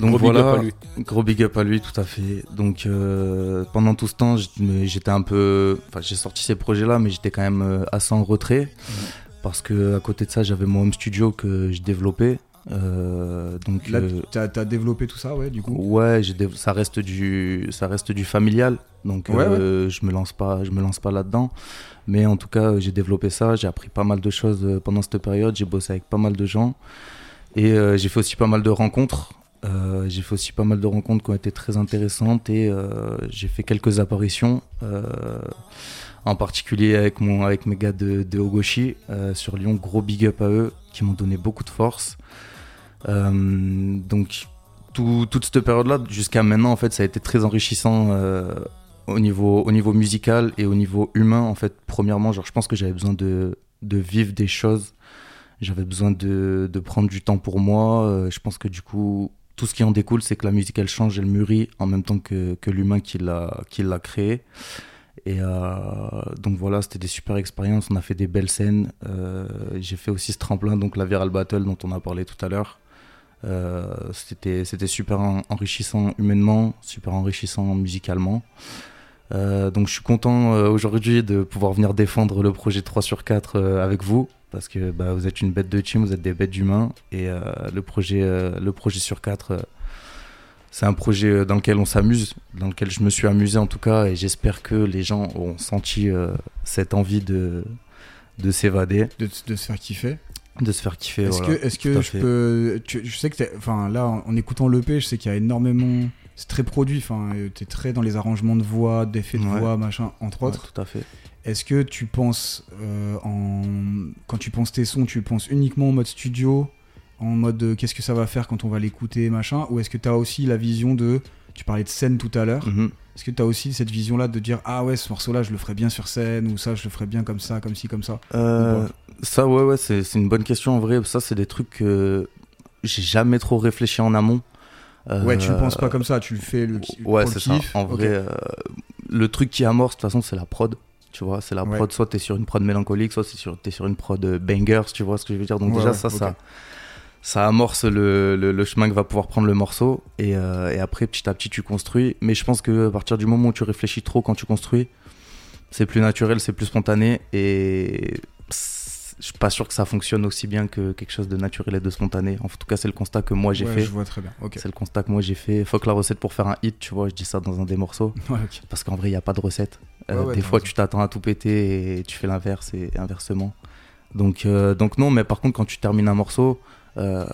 Donc Gros big voilà, up à lui. gros big up à lui, tout à fait. Donc euh, pendant tout ce temps, j'étais un peu, enfin j'ai sorti ces projets-là, mais j'étais quand même euh, assez en retrait parce que à côté de ça, j'avais mon home studio que je développais. Euh, donc Là, euh, t'as développé tout ça, ouais, du coup? ouais, ça reste du, ça reste du familial. Donc Ouais, euh, je me lance pas, je me lance pas là-dedans. Mais en tout cas, j'ai développé ça. J'ai appris pas mal de choses euh, pendant cette période. J'ai bossé avec pas mal de gens et euh, j'ai fait aussi pas mal de rencontres. Euh, j'ai fait aussi pas mal de rencontres qui ont été très intéressantes et euh, j'ai fait quelques apparitions, euh, en particulier avec, mon, avec mes gars de, de Ogoshi sur Lyon. Gros big up à eux qui m'ont donné beaucoup de force. Donc tout- toute cette période-là, jusqu'à maintenant, en fait, ça a été très enrichissant au, niveau, au niveau musical et au niveau humain. En fait, premièrement, genre, je pense que j'avais besoin de, de vivre des choses. J'avais besoin de, de prendre du temps pour moi. Je pense que du coup, tout ce qui en découle, c'est que la musique, elle change, elle mûrit en même temps que, l'humain qui l'a qui l'a créé. Et euh, donc voilà, c'était des super expériences. On a fait des belles scènes. Euh, J'ai fait aussi ce tremplin, donc la Viral Battle dont on a parlé tout à l'heure. Euh, c'était super en- enrichissant humainement, super enrichissant musicalement. Donc je suis content aujourd'hui de pouvoir venir défendre le projet 3 sur 4 euh, avec vous parce que bah, vous êtes une bête de team, vous êtes des bêtes d'humains et euh, le projet euh, le projet sur 4 euh, c'est un projet dans lequel on s'amuse, dans lequel je me suis amusé en tout cas et j'espère que les gens ont senti cette envie de de s'évader, de, de se faire kiffer. de se faire kiffer. Est-ce voilà, que, est-ce tout que je fait. peux. tu- je sais que, enfin là, en, en écoutant l'EP, je sais qu'il y a énormément. C'est très produit, enfin, t'es très dans les arrangements de voix, d'effets de Ouais. voix, machin, entre Ouais, autres. tout à fait. Est-ce que tu penses, euh, en... quand tu penses tes sons, tu penses uniquement en mode studio, en mode euh, qu'est-ce que ça va faire quand on va l'écouter, machin, ou est-ce que tu as aussi la vision de, tu parlais de scène tout à l'heure, Mhm. est-ce que tu as aussi cette vision-là de dire ah ouais ce morceau-là je le ferais bien sur scène ou ça je le ferais bien comme ça, comme ci, comme ça? Euh, ça, ouais, ouais, c'est une bonne question en vrai. Ça, c'est des trucs que j'ai jamais trop réfléchi en amont. Ouais, tu le penses pas comme ça, tu le fais le Ouais, c'est ça. En vrai, euh, le truc qui amorce, de toute façon, c'est la prod. Tu vois, c'est la Ouais. prod. Soit t'es sur une prod mélancolique, soit c'est sur, t'es sur une prod euh, bangers, tu vois ce que je veux dire. Donc, Ouais, déjà, ouais, ça, ça, ça amorce le, le, le chemin que va pouvoir prendre le morceau. Et, euh, et après, petit à petit, tu construis. Mais je pense que à partir du moment où tu réfléchis trop quand tu construis, c'est plus naturel, c'est plus spontané. Et je suis pas sûr que ça fonctionne aussi bien que quelque chose de naturel et de spontané. En tout cas, c'est le constat que moi j'ai Ouais, fait. je vois très bien. C'est le constat que moi j'ai fait. Faut que la recette pour faire un hit, tu vois, je dis ça dans un des morceaux. Ouais. Parce qu'en vrai, il n'y a pas de recette. Euh, Ouais, des fois, tu t'attends à tout péter et tu fais l'inverse et inversement. Donc, euh, donc non, mais par contre, quand tu termines un morceau, euh,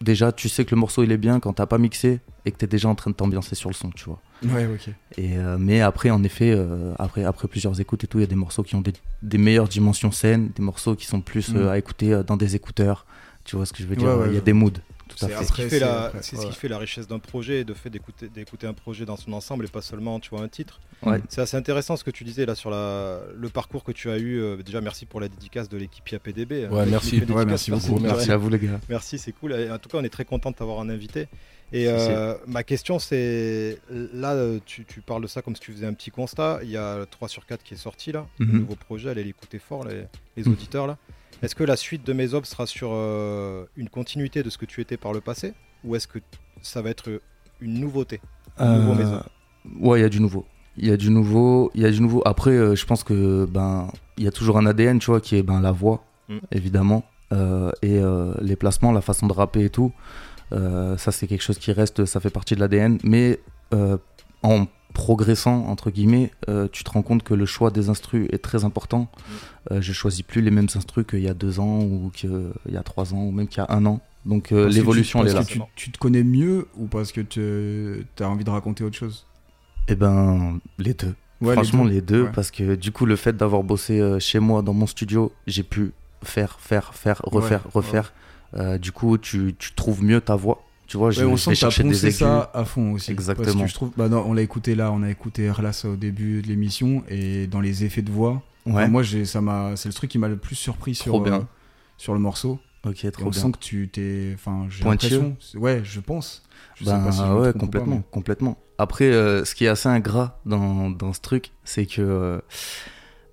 déjà, tu sais que le morceau il est bien quand t'as pas mixé et que t'es déjà en train de t'ambiancer sur le son, tu vois. Ouais, ok. Et, mais après, en effet, après, après plusieurs écoutes et tout, il y a des morceaux qui ont des, des meilleures dimensions scène, des morceaux qui sont plus Mm. à écouter dans des écouteurs. Tu vois ce que je veux dire? Ouais, ouais, Il y a des moods. C'est ce qui fait la, après, c'est ce ouais. qui fait la richesse d'un projet, de fait d'écouter, d'écouter un projet dans son ensemble et pas seulement, tu vois, un titre. Ouais. C'est assez intéressant ce que tu disais là sur la, le parcours que tu as eu. Euh, déjà, merci pour la dédicace de l'équipe IAPDB. Ouais, Qui merci. Ouais, merci beaucoup. Merci à vous, les gars. Merci, c'est cool. Et En tout cas, on est très content de t'avoir en invité. Et euh, ma question, c'est là, euh, tu, tu parles de ça comme si tu faisais un petit constat. Il y a le 3 sur 4 qui est sorti là, le Mhm. nouveau projet. Allez l'écouter fort, les, les Mhm. auditeurs là. Est-ce que la suite de mes obs sera sur euh, une continuité de ce que tu étais par le passé ou est-ce que ça va être une nouveauté Un nouveau Euh, Ouais, il y a du nouveau. Il y a du nouveau. Il y a du nouveau. Après, euh, je pense que ben il y a toujours un ADN, tu vois, qui est ben la voix, Mm. évidemment, Euh, et euh, les placements, la façon de rapper et tout. Euh, ça, c'est quelque chose qui reste. Ça fait partie de l'ADN. Mais euh, en progressant entre guillemets, euh, tu te rends compte que le choix des instrus est très important. Euh, je choisis plus les mêmes instrus qu'il y a deux ans ou qu'il y a trois ans ou même qu'il y a un an. Donc euh, l'évolution elle est là. parce que tu, tu te connais mieux ou parce que tu as envie de raconter autre chose? Eh ben, les deux. Ouais, Franchement, les les deux. Ouais. parce que du coup, le fait d'avoir bossé euh, chez moi, dans mon studio, j'ai pu faire, faire, faire, refaire, Ouais, refaire. Du coup, tu, tu trouves mieux ta voix. Tu vois, je, Ouais, on je sent vais chercher des aigus. ça à fond aussi. Parce Exactement. que je trouve, bah non, on l'a écouté là, on a écouté Erlas au début de l'émission et dans les effets de voix. enfin, Ouais. moi, j'ai, ça m'a, c'est le truc qui m'a le plus surpris sur, Trop bien. euh, sur le morceau. Ok, trop on bien. sent que tu t'es, enfin, j'ai l'impression. Ouais, je pense. Je sais Ben, pas si je me ouais, pas, complètement, mais- complètement. Après, euh, ce qui est assez ingrat dans, dans ce truc, c'est que euh,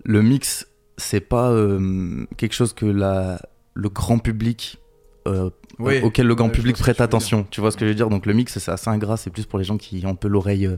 le mix, c'est pas euh, quelque chose que la, le grand public, euh, Ouais, auquel le grand ouais, public prête attention. Tu vois ce que je veux dire? Donc le mix, c'est assez ingrat, c'est plus pour les gens qui ont un peu l'oreille, euh,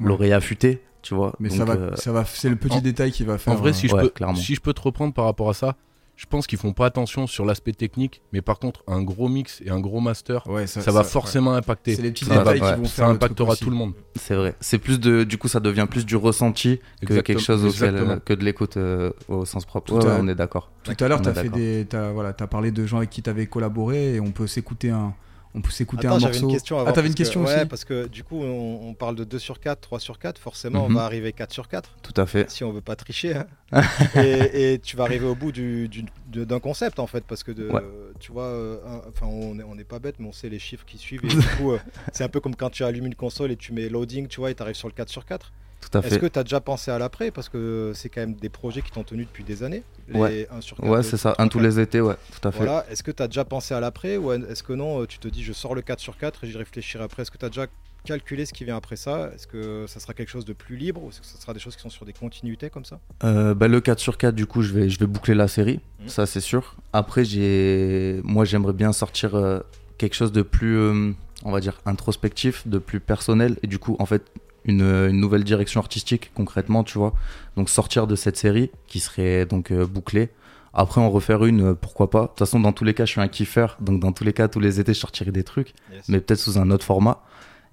Ouais. l'oreille affûtée, tu vois. Mais Donc, ça va, euh, ça va, c'est le petit en- détail qui va faire. En vrai, euh, si, je ouais, peux, clairement. si je peux te reprendre par rapport à ça, je pense qu'ils font pas attention sur l'aspect technique, mais par contre, un gros mix et un gros master, ouais, ça, ça, va ça- forcément impacter. C'est les petits ça, détails qui vont ça faire truc impactera tout le monde. C'est vrai. C'est plus de, du coup, ça devient plus du ressenti que quelque chose auquel, euh, que de l'écoute euh, au sens propre. Tout Ouais, à- ouais, on est d'accord. Tout à l'heure, tu as est fait d'accord. des, t'as, voilà, as parlé de gens avec qui tu avais collaboré et on peut s'écouter un, on peut s'écouter Attends, un morceau. une question avant. ah, t'avais une question que, aussi Ouais, parce que du coup, on, on parle de 2 sur 4, 3 sur 4. Forcément, Mhm. on va arriver 4 sur 4. Tout à fait. Si on veut pas tricher. hein. et, et tu vas arriver au bout du- du- d'un concept, en fait. Parce que, de, Ouais. tu vois, euh, enfin, on n'est on n'est pas bête, mais on sait les chiffres qui suivent. Et du coup, euh, c'est un peu comme quand tu allumes une console et tu mets loading, tu vois, et tu arrives sur le 4 sur 4. Tout à Est-ce que tu as déjà pensé à l'après? Parce que c'est quand même des projets qui t'ont tenu depuis des années. Les Ouais. 1 sur 4. Ouais, c'est ça. Un tous les étés, ouais, tout à fait. Voilà, est-ce que tu as déjà pensé à l'après ou est-ce que non, euh, tu te dis je sors le 4 sur 4 et j'y réfléchirai après? Est-ce que tu as déjà calculer ce qui vient après ça? Est-ce que ça sera quelque chose de plus libre ou est-ce que ça sera des choses qui sont sur des continuités comme ça? Euh, bah, le 4 sur 4, du coup, je vais, je vais boucler la série, Mhm. ça c'est sûr. Après, j'ai, moi, j'aimerais bien sortir euh, quelque chose de plus, euh, on va dire, introspectif, de plus personnel, et du coup, en fait, une, une nouvelle direction artistique, concrètement, tu vois. Donc, sortir de cette série qui serait donc euh, bouclée. Après, en refaire une, euh, pourquoi pas. De toute façon, dans tous les cas, je suis un kiffeur, donc dans tous les cas, tous les étés, je sortirai des trucs, Yes. mais peut-être sous un autre format.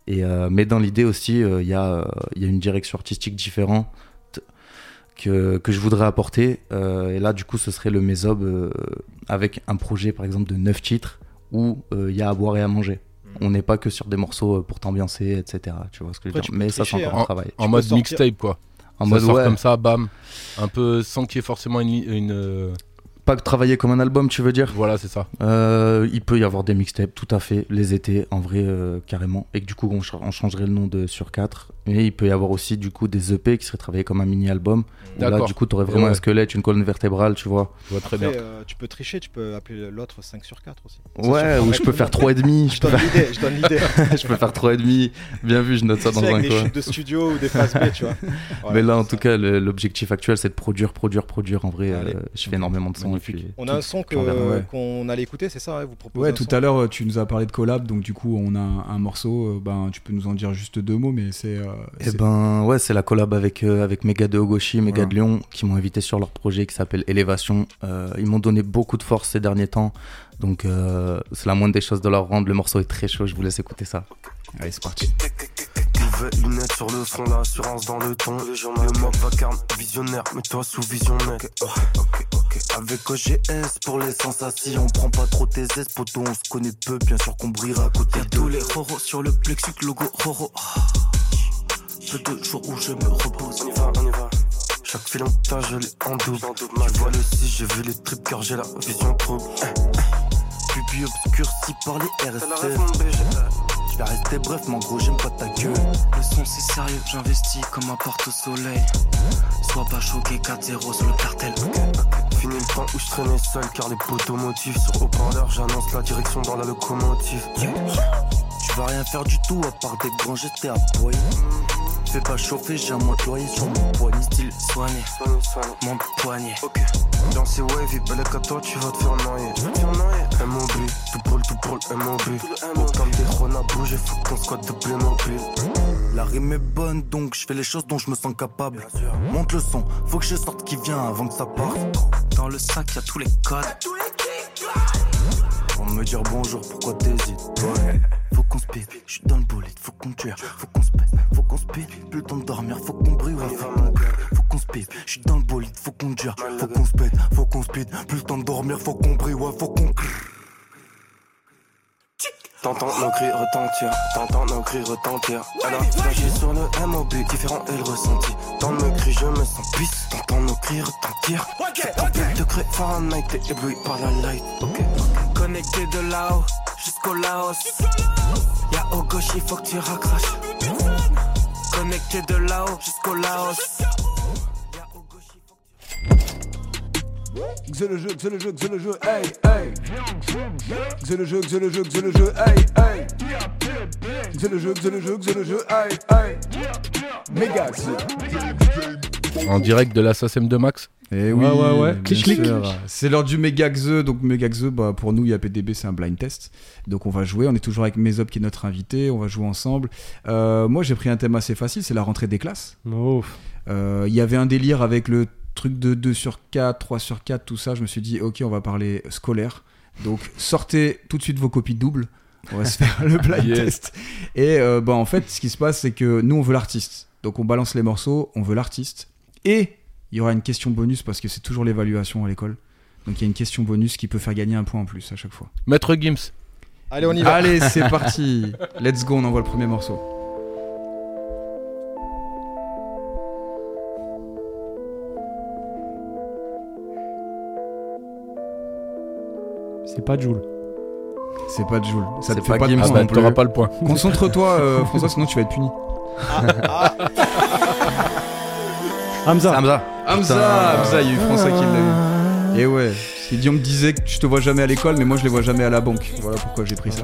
Et, euh, mais dans l'idée aussi, il y, a, il y a une direction artistique différente que, que je voudrais apporter. Et là, du coup, ce serait le Mésob avec un projet, par exemple, de 9 titres où il y a à boire et à manger. On n'est pas que sur des morceaux euh, pour t'ambiancer, etc. Tu vois ce que je veux dire Mais ça, c'est encore hein. un travail. En mode sortir- mixtape, quoi. En ça mode, sort ouais. comme ça, bam. Un peu sans qu'il y ait forcément une. une, euh, Pas que travailler comme un album, tu veux dire? Voilà, c'est ça. Euh, il peut y avoir des mixtapes, tout à fait, les étés, en vrai, euh, carrément. Et que du coup, on, ch- on changerait le nom de sur 4. Et il peut y avoir aussi, du coup, des EP qui seraient travaillés comme un mini-album. Où Là, du coup, tu aurais vraiment ouais. un squelette, une colonne vertébrale, tu vois. Je vois très Après, bien. euh, tu peux tricher, tu peux appeler l'autre 5 sur 4 aussi. Ouais, ou je peux faire 3,5. Je donne l'idée, je donne l'idée. je peux faire 3,5. Bien vu, je note ça dans un des coin. chutes de studio ou des phases B, tu vois. Voilà, Mais là, en tout cas, l'objectif actuel, c'est de produire, produire, produire. En vrai, euh, je fais énormément de sons. Et puis, On a un son ouais. qu'on allait écouter, c'est ça ouais, Vous proposez Ouais, tout à l'heure, euh, tu nous as parlé de collab, donc du coup, on a un, un morceau. euh, ben, tu peux nous en dire juste deux mots, mais c'est. Euh, Eh ben ouais, c'est la collab avec euh, avec Mega de Ogoshi, Mega Voilà. de Lyon, qui m'ont invité sur leur projet qui s'appelle Élévation. Euh, ils m'ont donné beaucoup de force ces derniers temps, donc euh, c'est la moindre des choses de leur rendre. Le morceau est très chaud, je vous laisse écouter ça. Allez, c'est parti. Nouvelle lunette sur le front, l'assurance dans le ton. Le mob vacarme, visionnaire, mets-toi sous vision net. Avec OGS pour les sensations, prends pas trop tes aises, poteau, on se connaît peu, bien sûr qu'on brillera à côté de Tous les roros sur le plexus, logo roro. Peu de jours où je me repose. On y va, on y va. Chaque filon t'as je l'ai en double. Tu vois le 6, j'ai vu les tripes car j'ai la vision trouble. Pupille obscurcie par les RST. Je vais rester bref, mon gros, j'aime pas ta gueule. Le son c'est sérieux, j'investis comme un porte au soleil. Sois pas choqué, 4-0 sur le cartel. Fini le temps où je traînais seul car les poteaux motivent. Sur haut-parleur, j'annonce la direction dans la locomotive. Tu vas rien faire du tout à part des grands et à poids. Fais pas chauffer, j'ai un de loyer sur mon poignet. Style soigné, mon poignet. Ok. Dans ces waves, belle qu'à toi, tu vas te faire noyer. MOB, tout pour le tout pour le MOB. Comme des ronds à bouger, faut qu'on squatte de Playmobil. La rime est bonne, donc je fais les choses dont je me sens capable. Monte le son, faut que je sorte qui vient avant que ça parte. Dans le sac, y'a tous les codes. On me dire bonjour, pourquoi t'hésites ouais. Faut qu'on speed, je suis dans le bolide, faut qu'on tue, faut qu'on se pète, faut qu'on speed, plus le temps de dormir, faut qu'on brille, ouais, faut qu'on faut qu'on speed, je suis dans le bolide, faut qu'on dure, faut qu'on se pète, faut qu'on speed, plus le temps de dormir, faut qu'on brille, ouais, faut qu'on T'entends nos cris retentir, t'entends nos cris retentir. Alors, flashé sur le MOB, différent est le ressenti. Dans nos cris, je me sens puisse, t'entends nos cris retentir. Tempête de crée, Fahrenheit, t'es ébloui par la light. Ok, connecté de là-haut jusqu'au Laos. Y'a au gauche, il faut que tu raccroches. Connecté de là-haut jusqu'au Laos. C'est le jeu, c'est le jeu, c'est le jeu, hey, hey. C'est le jeu, c'est le jeu, c'est le jeu, hey, hey. C'est le jeu, c'est le jeu, c'est le jeu, hey, hey. Méga En direct de la SACEM de Max Et oui, Ouais, ouais, ouais. bien Clic, clic. sûr. C'est l'heure du Megaxe. Donc Megaxe, bah, pour nous, IAPDB, c'est un blind test. Donc on va jouer. On est toujours avec Mesop qui est notre invité. On va jouer ensemble. Euh, moi, j'ai pris un thème assez facile. C'est la rentrée des classes. Euh, Il y avait un délire avec le truc de 2 sur 4, 3 sur 4, tout ça. Je me suis dit, ok, on va parler scolaire. Donc sortez tout de suite vos copies doubles. On va se faire le blind Yes. test. Et euh, bah, en fait, ce qui se passe, c'est que nous, on veut l'artiste. Donc on balance les morceaux, on veut l'artiste. Et il y aura une question bonus parce que c'est toujours l'évaluation à l'école. Donc il y a une question bonus qui peut faire gagner un point en plus à chaque fois. Maître Gims. Allez, on y va. Allez, c'est parti. Let's go, on envoie le premier morceau. C'est pas Joule. C'est pas de Joule. Ça te fait pas pas, de point plus. T'auras pas le point. Concentre-toi, euh, François, sinon tu vas être puni. Hamza. Hamza. Hamza. Hamza, il y a eu François qui l'a eu. Et ouais, Si Guillaume me disait que je te vois jamais à l'école, mais moi je les vois jamais à la banque. Voilà pourquoi j'ai pris ça.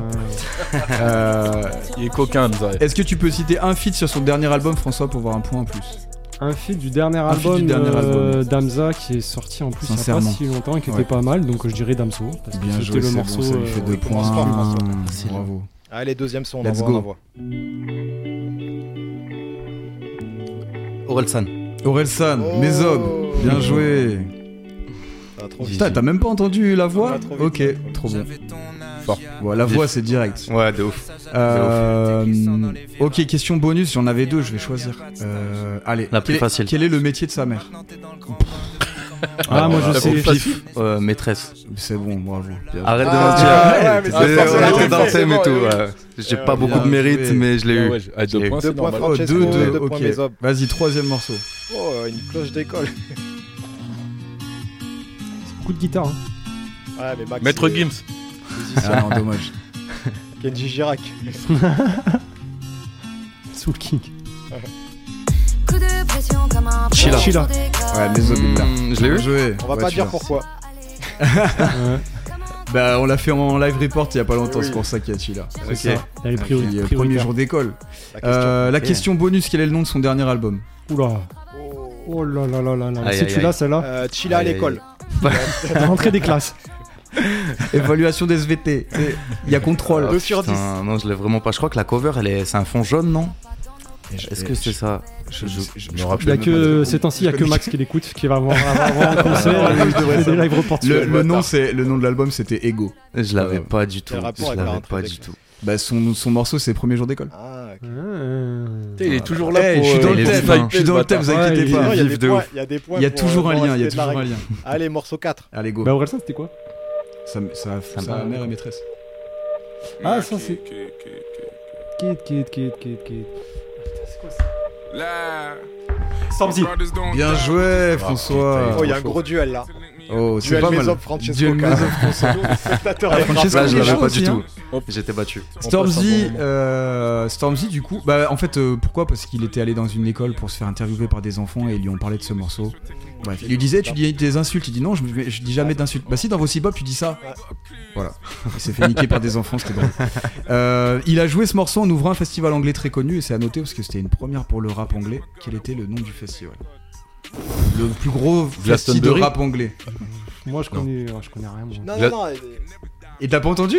Euh, Il est coquin, Hamza. Est-ce que tu peux citer un feat sur son dernier album, François, pour voir un point en plus? Un feat du dernier album, du dernier euh, album. d'Amza qui est sorti en plus il n'y a pas si longtemps et qui Ouais. était pas mal, donc je dirais Damso. Parce que Bien c'était joué, le c'est bon, morceau. ça lui fait euh, deux points. François. Bravo. Allez, deuxième son, on Let's envoie, go. Orelsan. Orelsan, Oh. Mésob, bien joué. Putain, t'as même pas entendu la voix Ok, trop trop bon. Fort. Bon, la voix c'est direct. Ouais, de ouf. Euh, ok, question bonus, j'en avais deux, je vais choisir. Euh, allez, La plus quel est- facile. Quel est le métier de sa mère Ah, moi je sais. pif, euh, maîtresse. C'est bon, bravo. Arrête de Ah, mentir. ouais, c'est on était fait, dans le c'est thème bon, et tout. ouais. J'ai Euh, pas beaucoup de mérite, joué. mais je l'ai Ah eu. ouais, ah, deux eu. points, Deux c'est points normal. Oh, deux, deux, ok. Vas-y, troisième morceau. Oh, une cloche d'école. Beaucoup de guitare. hein. Ouais, mais Max. Maître Gims. Ah non, dommage. Kenji Girac. Soul King. Coup de pression comme un Chila. Chila. Ouais, l'a. Hmm, Je l'ai eu. joué. On va Ouais, pas dire pourquoi. Bah, on l'a fait en live report il y a pas longtemps, Oui. c'est pour ça qu'il y a Chila. c'est Ok. ça. Il y a les priori- Puis, euh, premier jour d'école. La question. Euh, la question bonus, quel est le nom de son dernier album? Oula. Oh. Oh là là là là là. Aïe, Si aïe, tu l'as, celle-là, Euh, Chila à Aïe, aïe, l'école. la rentrée des classes. Évaluation d'SVT. Il y a contrôle. 2 sur 10. Putain, non, je l'ai vraiment pas. Je crois que la cover, elle est, c'est un fond jaune, non Est-ce que c'est ça Je, je, je- me rappelle Il y a que je- ces temps-ci, il y a que Max qui l'écoute, qui va avoir, un concert des live reports. Le, le nom, c'est le nom de l'album, c'était Ego. Je l'avais Euh, pas du tout. Je l'avais pas des du tout. Bah, son, son morceau, c'est Premier jour d'école. Ah. Putain, Il est toujours là Eh, pour. je suis euh, dans le thème, je suis dans le thème, vous inquiétez pas. Il y a des des toujours euh, un lien, il y a toujours un lien. Allez, morceau 4. Allez, go. Bah, Orelsan, c'était quoi? Sa, sa, sa, Ça mère et maîtresse. Ah, ça c'est. Kid, kid, kid, kid, kid. Putain, c'est quoi ça Stormzy. Bien joué, François. Oh, il y a un gros duel là. Oh, c'est pas mal. Francesco. Duel les spectateurs, Ah, Francesco, Là, je l'avais pas aussi, du hein. tout. J'étais battu. Stormzy, euh, Stormzy, du coup, bah en fait, euh, pourquoi? Parce qu'il était allé dans une école pour se faire interviewer par des enfants et ils lui ont parlé de ce morceau. Bref, il lui disait, tu dis des insultes. Il dit non, je, je dis jamais d'insultes. Bah si, dans vos bop tu dis ça. Voilà. Il s'est fait niquer par des enfants, c'était drôle. Euh, il a joué ce morceau en ouvrant un festival anglais très connu et c'est à noter parce que c'était une première pour le rap anglais. Quel était le nom du festival? Le plus gros festival de rap anglais. Moi, je connais, je connais rien. moi. Non, non, non. Et t'as pas entendu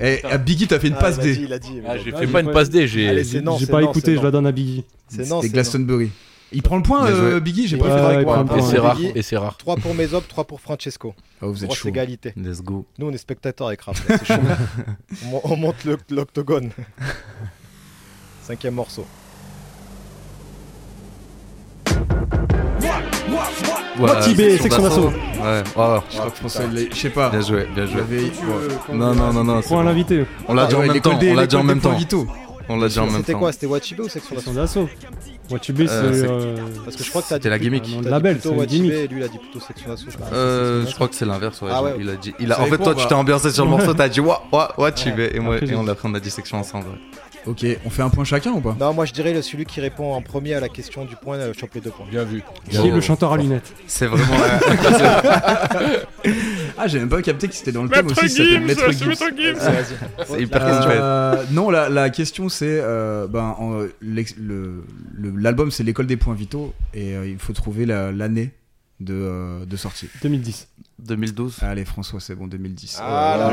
Eh, à Biggie, t'as fait une Ah, passe il a dit, D. il a dit. Ah, j'ai Ah, fait pas une pas- passe D, j'ai. Allez, c'est non. J'ai c'est pas non, écouté, c'est je non. la donne à Biggie. C'est. C'était. Glastonbury. Il prend le point, euh. Biggie J'ai Ouais, pas fait un Et point. c'est rare, et c'est rare. 3 pour Mésob, 3 pour Francesco. Oh, vous êtes Grosse chaud. égalité. Let's go. Nous, on est spectateurs avec rap. là, C'est chaud. on, on monte l'octogone. Cinquième morceau. Ouais, Motivé, section d'assaut. Ouais, ouais, ouais. Je crois que François, il est- je sais pas. Bien joué, bien joué. Non, non, non, non. Point l'invité. On l'a dit en Ouais, même temps. On l'a dit en même temps. On l'a dit en même C'était temps. quoi C'était Wachibé ou Section d'assaut c'est. Euh, c'est- euh, Parce que je crois que t'as C'était dit la gimmick. Ah le label, c'est et lui, il a dit plutôt Section d'assaut. je crois. Euh, je crois que c'est l'inverse. Ouais, Ah je- ouais. il a dit. Il a, Vous en fait, quoi, toi, tu t'es ambiancé sur le morceau. T'as dit wa wa wa Chibé et moi Après, et j'ai- on l'a pris, on a dit section ensemble. Ok, on fait un point chacun ou pas Non, moi je dirais le- celui qui répond en premier à la question du point euh, chope les deux points. Bien vu. Qui est le chanteur à lunettes C'est vraiment. Ah, j'ai même pas capté que c'était dans le thème aussi. ça s'appelle Maître Gims. C'est hyper. Euh, non, la, la question c'est, euh, ben, le- l'album c'est l'école des points vitaux et euh, il faut trouver la- l'année de, euh, de sortie. 2010. 2012. Allez François, c'est bon 2010. Ah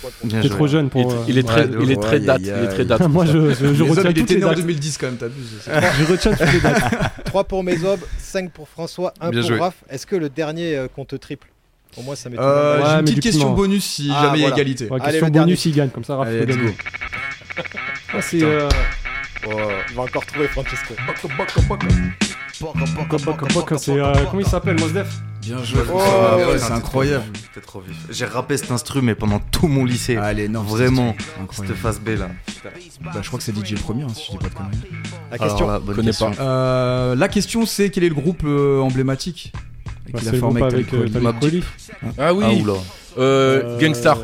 pour- T'es trop jeune Il pour. est, euh, il est très, Ouais, il est très date. Il est très date. Moi, je, je, je retiens toutes les né en dates. 2010 quand même, t'abuses. Je retiens toutes les dates. 3 pour Mésob, 5 pour François, 1 Bien pour. Raph. Est-ce que le dernier euh, compte triple? Au moins, ça le Euh, J'ai une petite question bonus si Ah, jamais il y a égalité. Question bonus, il gagne. Comme ça, Raph Allez, peut let's gagner. go. Ah, c'est. euh, Oh, il va encore trouver Francesco. C'est. euh, Comment il s'appelle, Mos Def Bien joué. Oh, ouais, Ouais, c'est incroyable. trop vif, T'es trop vif. J'ai rappé cet instru, mais pendant tout mon lycée. Allez, non, Vraiment. c'est Cette incroyable. phase B là. Bah, je crois que c'est DJ Premier, hein, si je dis pas de conneries. La Alors question. là, bonne Connais question. pas. Euh, la question c'est quel est le groupe euh, emblématique Bah, qu'il a formé avec avec Talib euh, Kweli. Ah oui. Ah. Euh, Euh, Gangstar.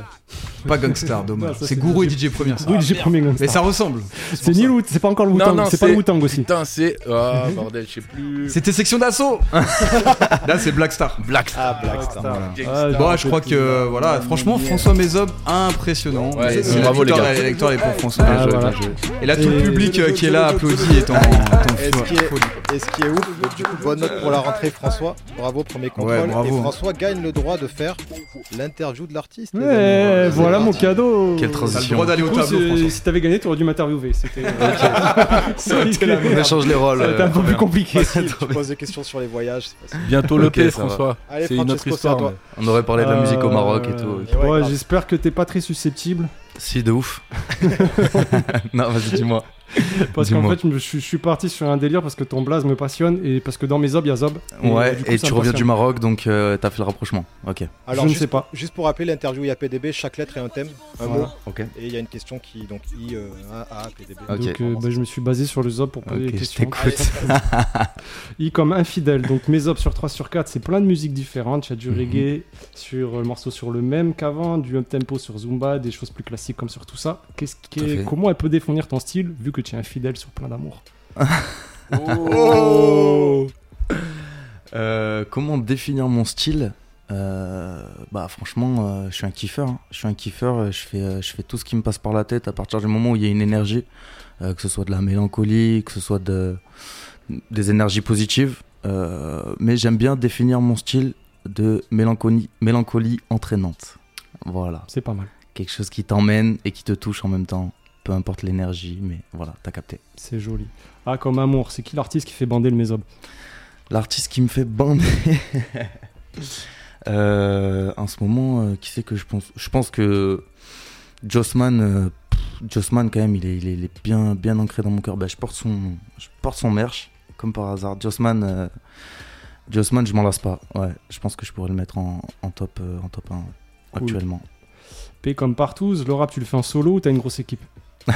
Pas Gangstar, Non, dommage. ça, C'est Gourou et DJ Premier. et DJ Premier Gangstar. Mais ça ressemble. C'est ni le Wu- c'est pas encore le Non, Wu-Tang, non, c'est pas le Wu-Tang aussi. Putain, c'est. Ah, bordel, je sais plus. C'était section d'assaut Là, c'est Black Star. Black Ah, Black Star. Voilà. bon, je crois que voilà, franchement, François Mézob, impressionnant. C'est- bravo, les gars. Est pour François. Ah, voilà. Et là, tout le public euh, qui est là applaudit est en, est en Et ce, qui est, et ce qui est ouf, du coup, bonne note pour la rentrée, François. Bravo, premier contrôle. Et François gagne le droit de faire l'interview de l'artiste. amis. Voilà mon cadeau. Quelle T'as transition. le droit d'aller au Du coup, tableau, c'est- François. si t'avais gagné, t'aurais dû m'interviewer. C'était. Été la On échange les rôles. Été un peu euh, plus compliqué. Facile, tu poses des questions sur les voyages. Bientôt le P. François. C'est une autre histoire. On aurait parlé de la musique au Maroc et tout. Euh, Ouais. J'espère que t'es pas très susceptible. Si, de ouf. non, vas-y, dis-moi. Parce qu'en fait, je, je suis parti sur un délire parce que ton blaze me passionne et parce que dans mes obs, il y a Zob. Ouais, coup, et tu reviens du Maroc, donc euh, t'as fait le rapprochement. Ok. Alors, Je ne juste, sais pas. Juste pour rappeler, l'interview IAPDB, chaque lettre est un thème, un Voilà. mot. Ok. Et il y a une question qui, donc I, euh, A, A, PDB. Ok. Donc, euh, bah, je me suis basé sur le Zob pour poser Ok, des je questions. t'écoute. I comme infidèle. Donc mes Zob sur 3 sur 4, c'est plein de musiques différentes. Il y a du Mhm. reggae sur euh, le morceau sur le même qu'avant, du up tempo sur Zumba, des choses plus classiques comme sur tout ça. Qu'est-ce qui comment elle peut définir ton style vu que tu es infidèle sur plein d'amour? Oh Euh, Comment définir mon style? Euh, Bah franchement, euh, je suis un kiffeur. hein. Je suis un kiffeur. Je fais, je fais tout ce qui me passe par la tête à partir du moment où il y a une énergie, que ce soit de la mélancolie, que ce soit de, des énergies positives. Mais j'aime bien définir mon style de mélancolie, mélancolie entraînante. Voilà. C'est pas mal. Quelque chose qui t'emmène et qui te touche en même temps. Peu importe l'énergie, mais voilà, t'as capté. C'est joli. Ah, comme amour, c'est qui l'artiste qui fait bander le Mésob? L'artiste qui me fait bander. Euh, en ce moment, euh, qui c'est que je pense? Je pense que Jossman, euh, pff, Jossman quand même, il est, il est, il est bien, bien ancré dans mon cœur. Bah, je porte son, je porte son merch, comme par hasard. Jossman, Jossman, je m'en lasse pas. Ouais, je pense que je pourrais le mettre en, en top, en top 1 ouais, Cool. actuellement. Comme partout, le rap, tu le fais en solo ou t'as une grosse équipe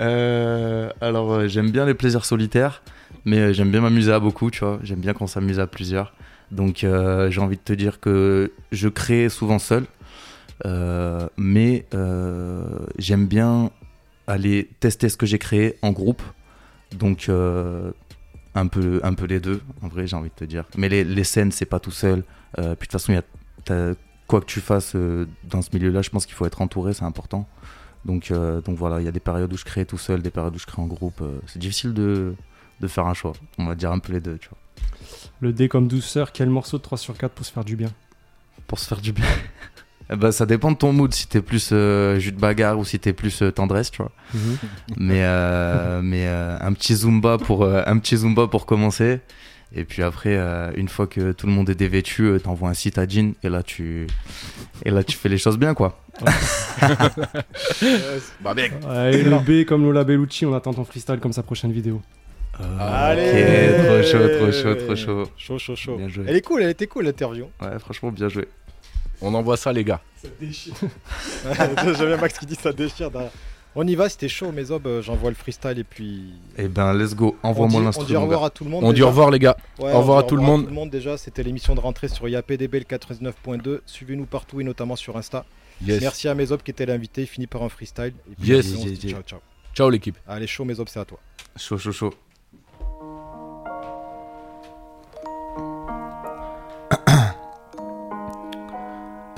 Euh, alors, euh, j'aime bien les plaisirs solitaires, mais euh, j'aime bien m'amuser à beaucoup, tu vois. J'aime bien qu'on s'amuse à plusieurs. Donc, j'ai envie de te dire que je crée souvent seul, mais j'aime bien aller tester ce que j'ai créé en groupe. Donc, un, peu, un peu les deux, en vrai, j'ai envie de te dire. Mais les, scènes, c'est pas tout seul. Puis de toute façon, il y a, quoi que tu fasses euh, dans ce milieu-là, je pense qu'il faut être entouré, c'est important. Donc, euh, donc voilà, il y a des périodes où je crée tout seul, des périodes où je crée en groupe. euh, c'est difficile de, de faire un choix. On va dire un peu les deux, tu vois. Le D comme douceur, quel morceau de 3 sur 4 pour se faire du bien? Pour se faire du bien. Eh ben, ça dépend de ton mood, si t'es plus euh, jus de bagarre ou si t'es plus euh, tendresse, tu vois. Mhm. mais euh, mais un petit zumba pour un petit zumba pour commencer. Et puis après, euh, une fois que tout le monde est dévêtu, euh, t'envoies un citadine et là tu et là tu fais les choses bien, quoi. Bah, mec. Ouais, et le B comme Lola Bellucci, on attend ton freestyle comme sa prochaine vidéo. Allez Ok, trop chaud, trop chaud, trop chaud. Chaud, chaud, chaud. Bien joué. Elle est cool, elle était cool l'interview. Ouais, franchement, bien joué. On envoie ça, les gars. Ça déchire. J'aime bien Max qui dit ça déchire derrière. On y va, c'était chaud, mes ob, euh, j'envoie le freestyle et puis. Eh ben, let's go. Envoie-moi dit- l'instru. On dit au revoir à tout le monde. On dit au revoir, les gars. Ouais, Au revoir à tout le monde. tout le monde déjà, c'était l'émission de rentrée sur IAPDB le 99.2. Suivez-nous partout et notamment sur Insta. Yes. Merci à Mesop qui était l'invité, il finit par un freestyle. Et puis, Yes. Yes, yes. Ciao, ciao. Ciao, l'équipe. Allez, chaud Mesop, c'est à toi. Chaud, chaud, chaud.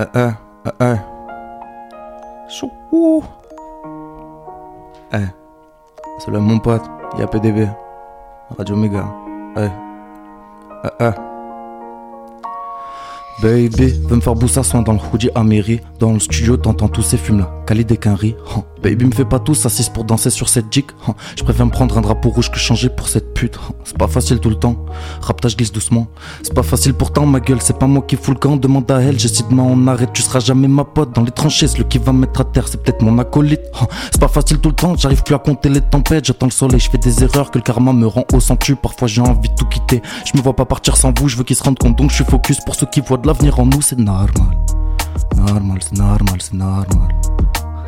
Euh, euh, euh, euh. Chaud. Ouh. Eh, c'est là mon pote, y'a PDB, Radio Méga. Eh, euh, euh. Baby, veux me faire bousser soin dans le hoodie à mairie. Dans le studio, t'entends tous ces fumes là. Khalid et. Hein. Baby, me fais pas tous assise pour danser sur cette jig. Je préfère me prendre un drapeau rouge que changer pour cette pute. C'est pas facile tout le temps. Raptage glisse doucement. C'est pas facile pourtant, ma gueule. C'est pas moi qui fous le camp. Demande à elle. J'ai demain on arrête. Tu seras jamais ma pote. Dans les tranchées, c'est le qui va me mettre à terre. C'est peut-être mon acolyte. C'est pas facile tout le temps. J'arrive plus à compter les tempêtes. J'attends le soleil. Je fais des erreurs que le karma me rend au sans tu. Parfois j'ai envie de tout quitter. Je me vois pas partir sans vous. Je veux qu'ils se rendent compte. Donc je suis focus. Pour ceux qui voient l'avenir en nous, c'est normal. Normal, c'est normal, c'est normal.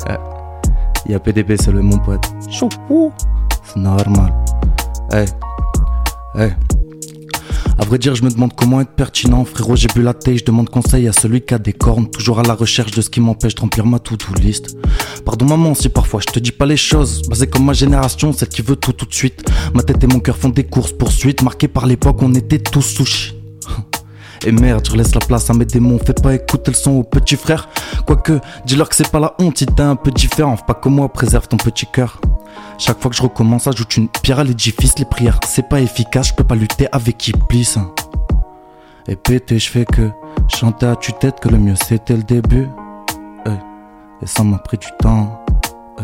Eh. Y'a PDP, c'est le mon pote. C'est normal. Hey. Hey. À vrai dire, je me demande comment être pertinent. Frérot, j'ai bu la thé, je demande conseil à celui qui a des cornes. Toujours à la recherche de ce qui m'empêche de remplir ma to-do list. Pardon maman si parfois je te dis pas les choses. Basé comme ma génération, celle qui veut tout tout de suite. Ma tête et mon cœur font des courses poursuites. Marquées par l'époque, on était tous sushi. Et merde, je laisse la place à mes démons. Fais pas écouter le son au petit frère. Quoique, dis-leur que c'est pas la honte si t'es un peu différent. Pas comme moi, préserve ton petit cœur. Chaque fois que je recommence, ajoute une pierre à l'édifice. Les prières, c'est pas efficace, je peux pas lutter avec Iblis. Et pété, je fais que chanter à tue-tête que le mieux c'était le début. Eh, Et ça m'a pris du temps. Eh,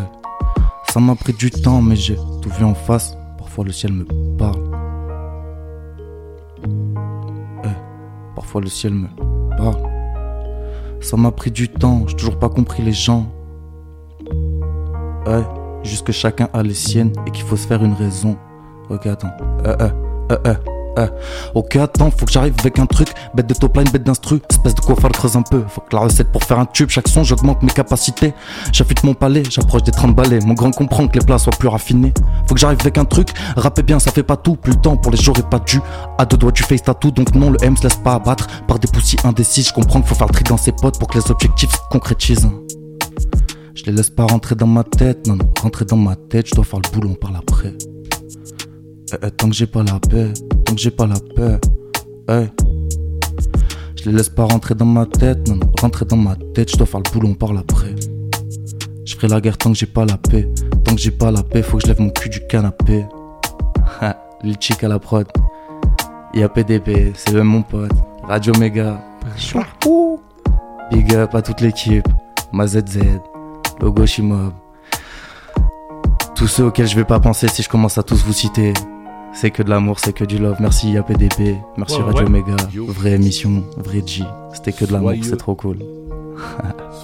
Ça m'a pris du temps, mais j'ai tout vu en face. Parfois le ciel me parle. Le ciel me. Ça m'a pris du temps, j'ai toujours pas compris les gens. Ouais, juste que chacun a les siennes et qu'il faut se faire une raison. Ok, attends. Euh, euh, euh, euh, euh. Ok, attends, faut que j'arrive avec un truc. Bête de top line, bête d'instru. Espèce de faire creuse un peu. Faut que la recette pour faire un tube, chaque son, j'augmente mes capacités. J'affûte mon palais, j'approche des 30 balais. Mon grand comprend que les plats soient plus raffinés. Faut que j'arrive avec un truc. Rapper bien, ça fait pas tout. Plus le temps pour les jours est pas dû. À deux doigts du face tattoo, donc non, le M se laisse pas abattre par des poussis indécis. Je comprends qu'il faut faire le tri dans ses potes pour que les objectifs se concrétisent. Je les laisse pas rentrer dans ma tête, non, non, rentrer dans ma tête, je dois faire le boulot, on parle après. Eh, eh, tant que j'ai pas la paix, tant que j'ai pas la paix, eh. Je les laisse pas rentrer dans ma tête, non, non, rentrer dans ma tête, je dois faire le boulot, on parle après. Je ferai la guerre tant que j'ai pas la paix, tant que j'ai pas la paix, faut que je lève mon cul du canapé. Lil Chic à la prod. IAPDB, c'est même mon pote. Radio Méga. Big up à toute l'équipe. Ma ZZ. Logo Shimob. Tous ceux auxquels je vais pas penser si je commence à tous vous citer. C'est que de l'amour, c'est que du love. Merci IAPDB. Merci Ouais, Radio ouais. Méga. Yo. Vraie émission, vrai G. C'était que de l'amour, c'est trop cool.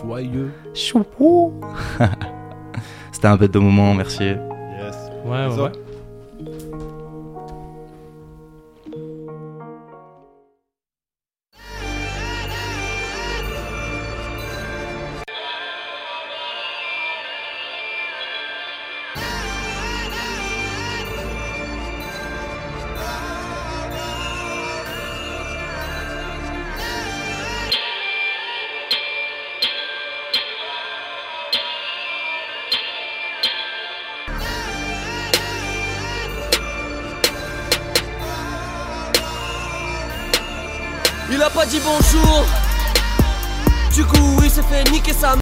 Soyeux. C'était un bête de moment, merci. Yes. Ouais, ouais, ouais. Il a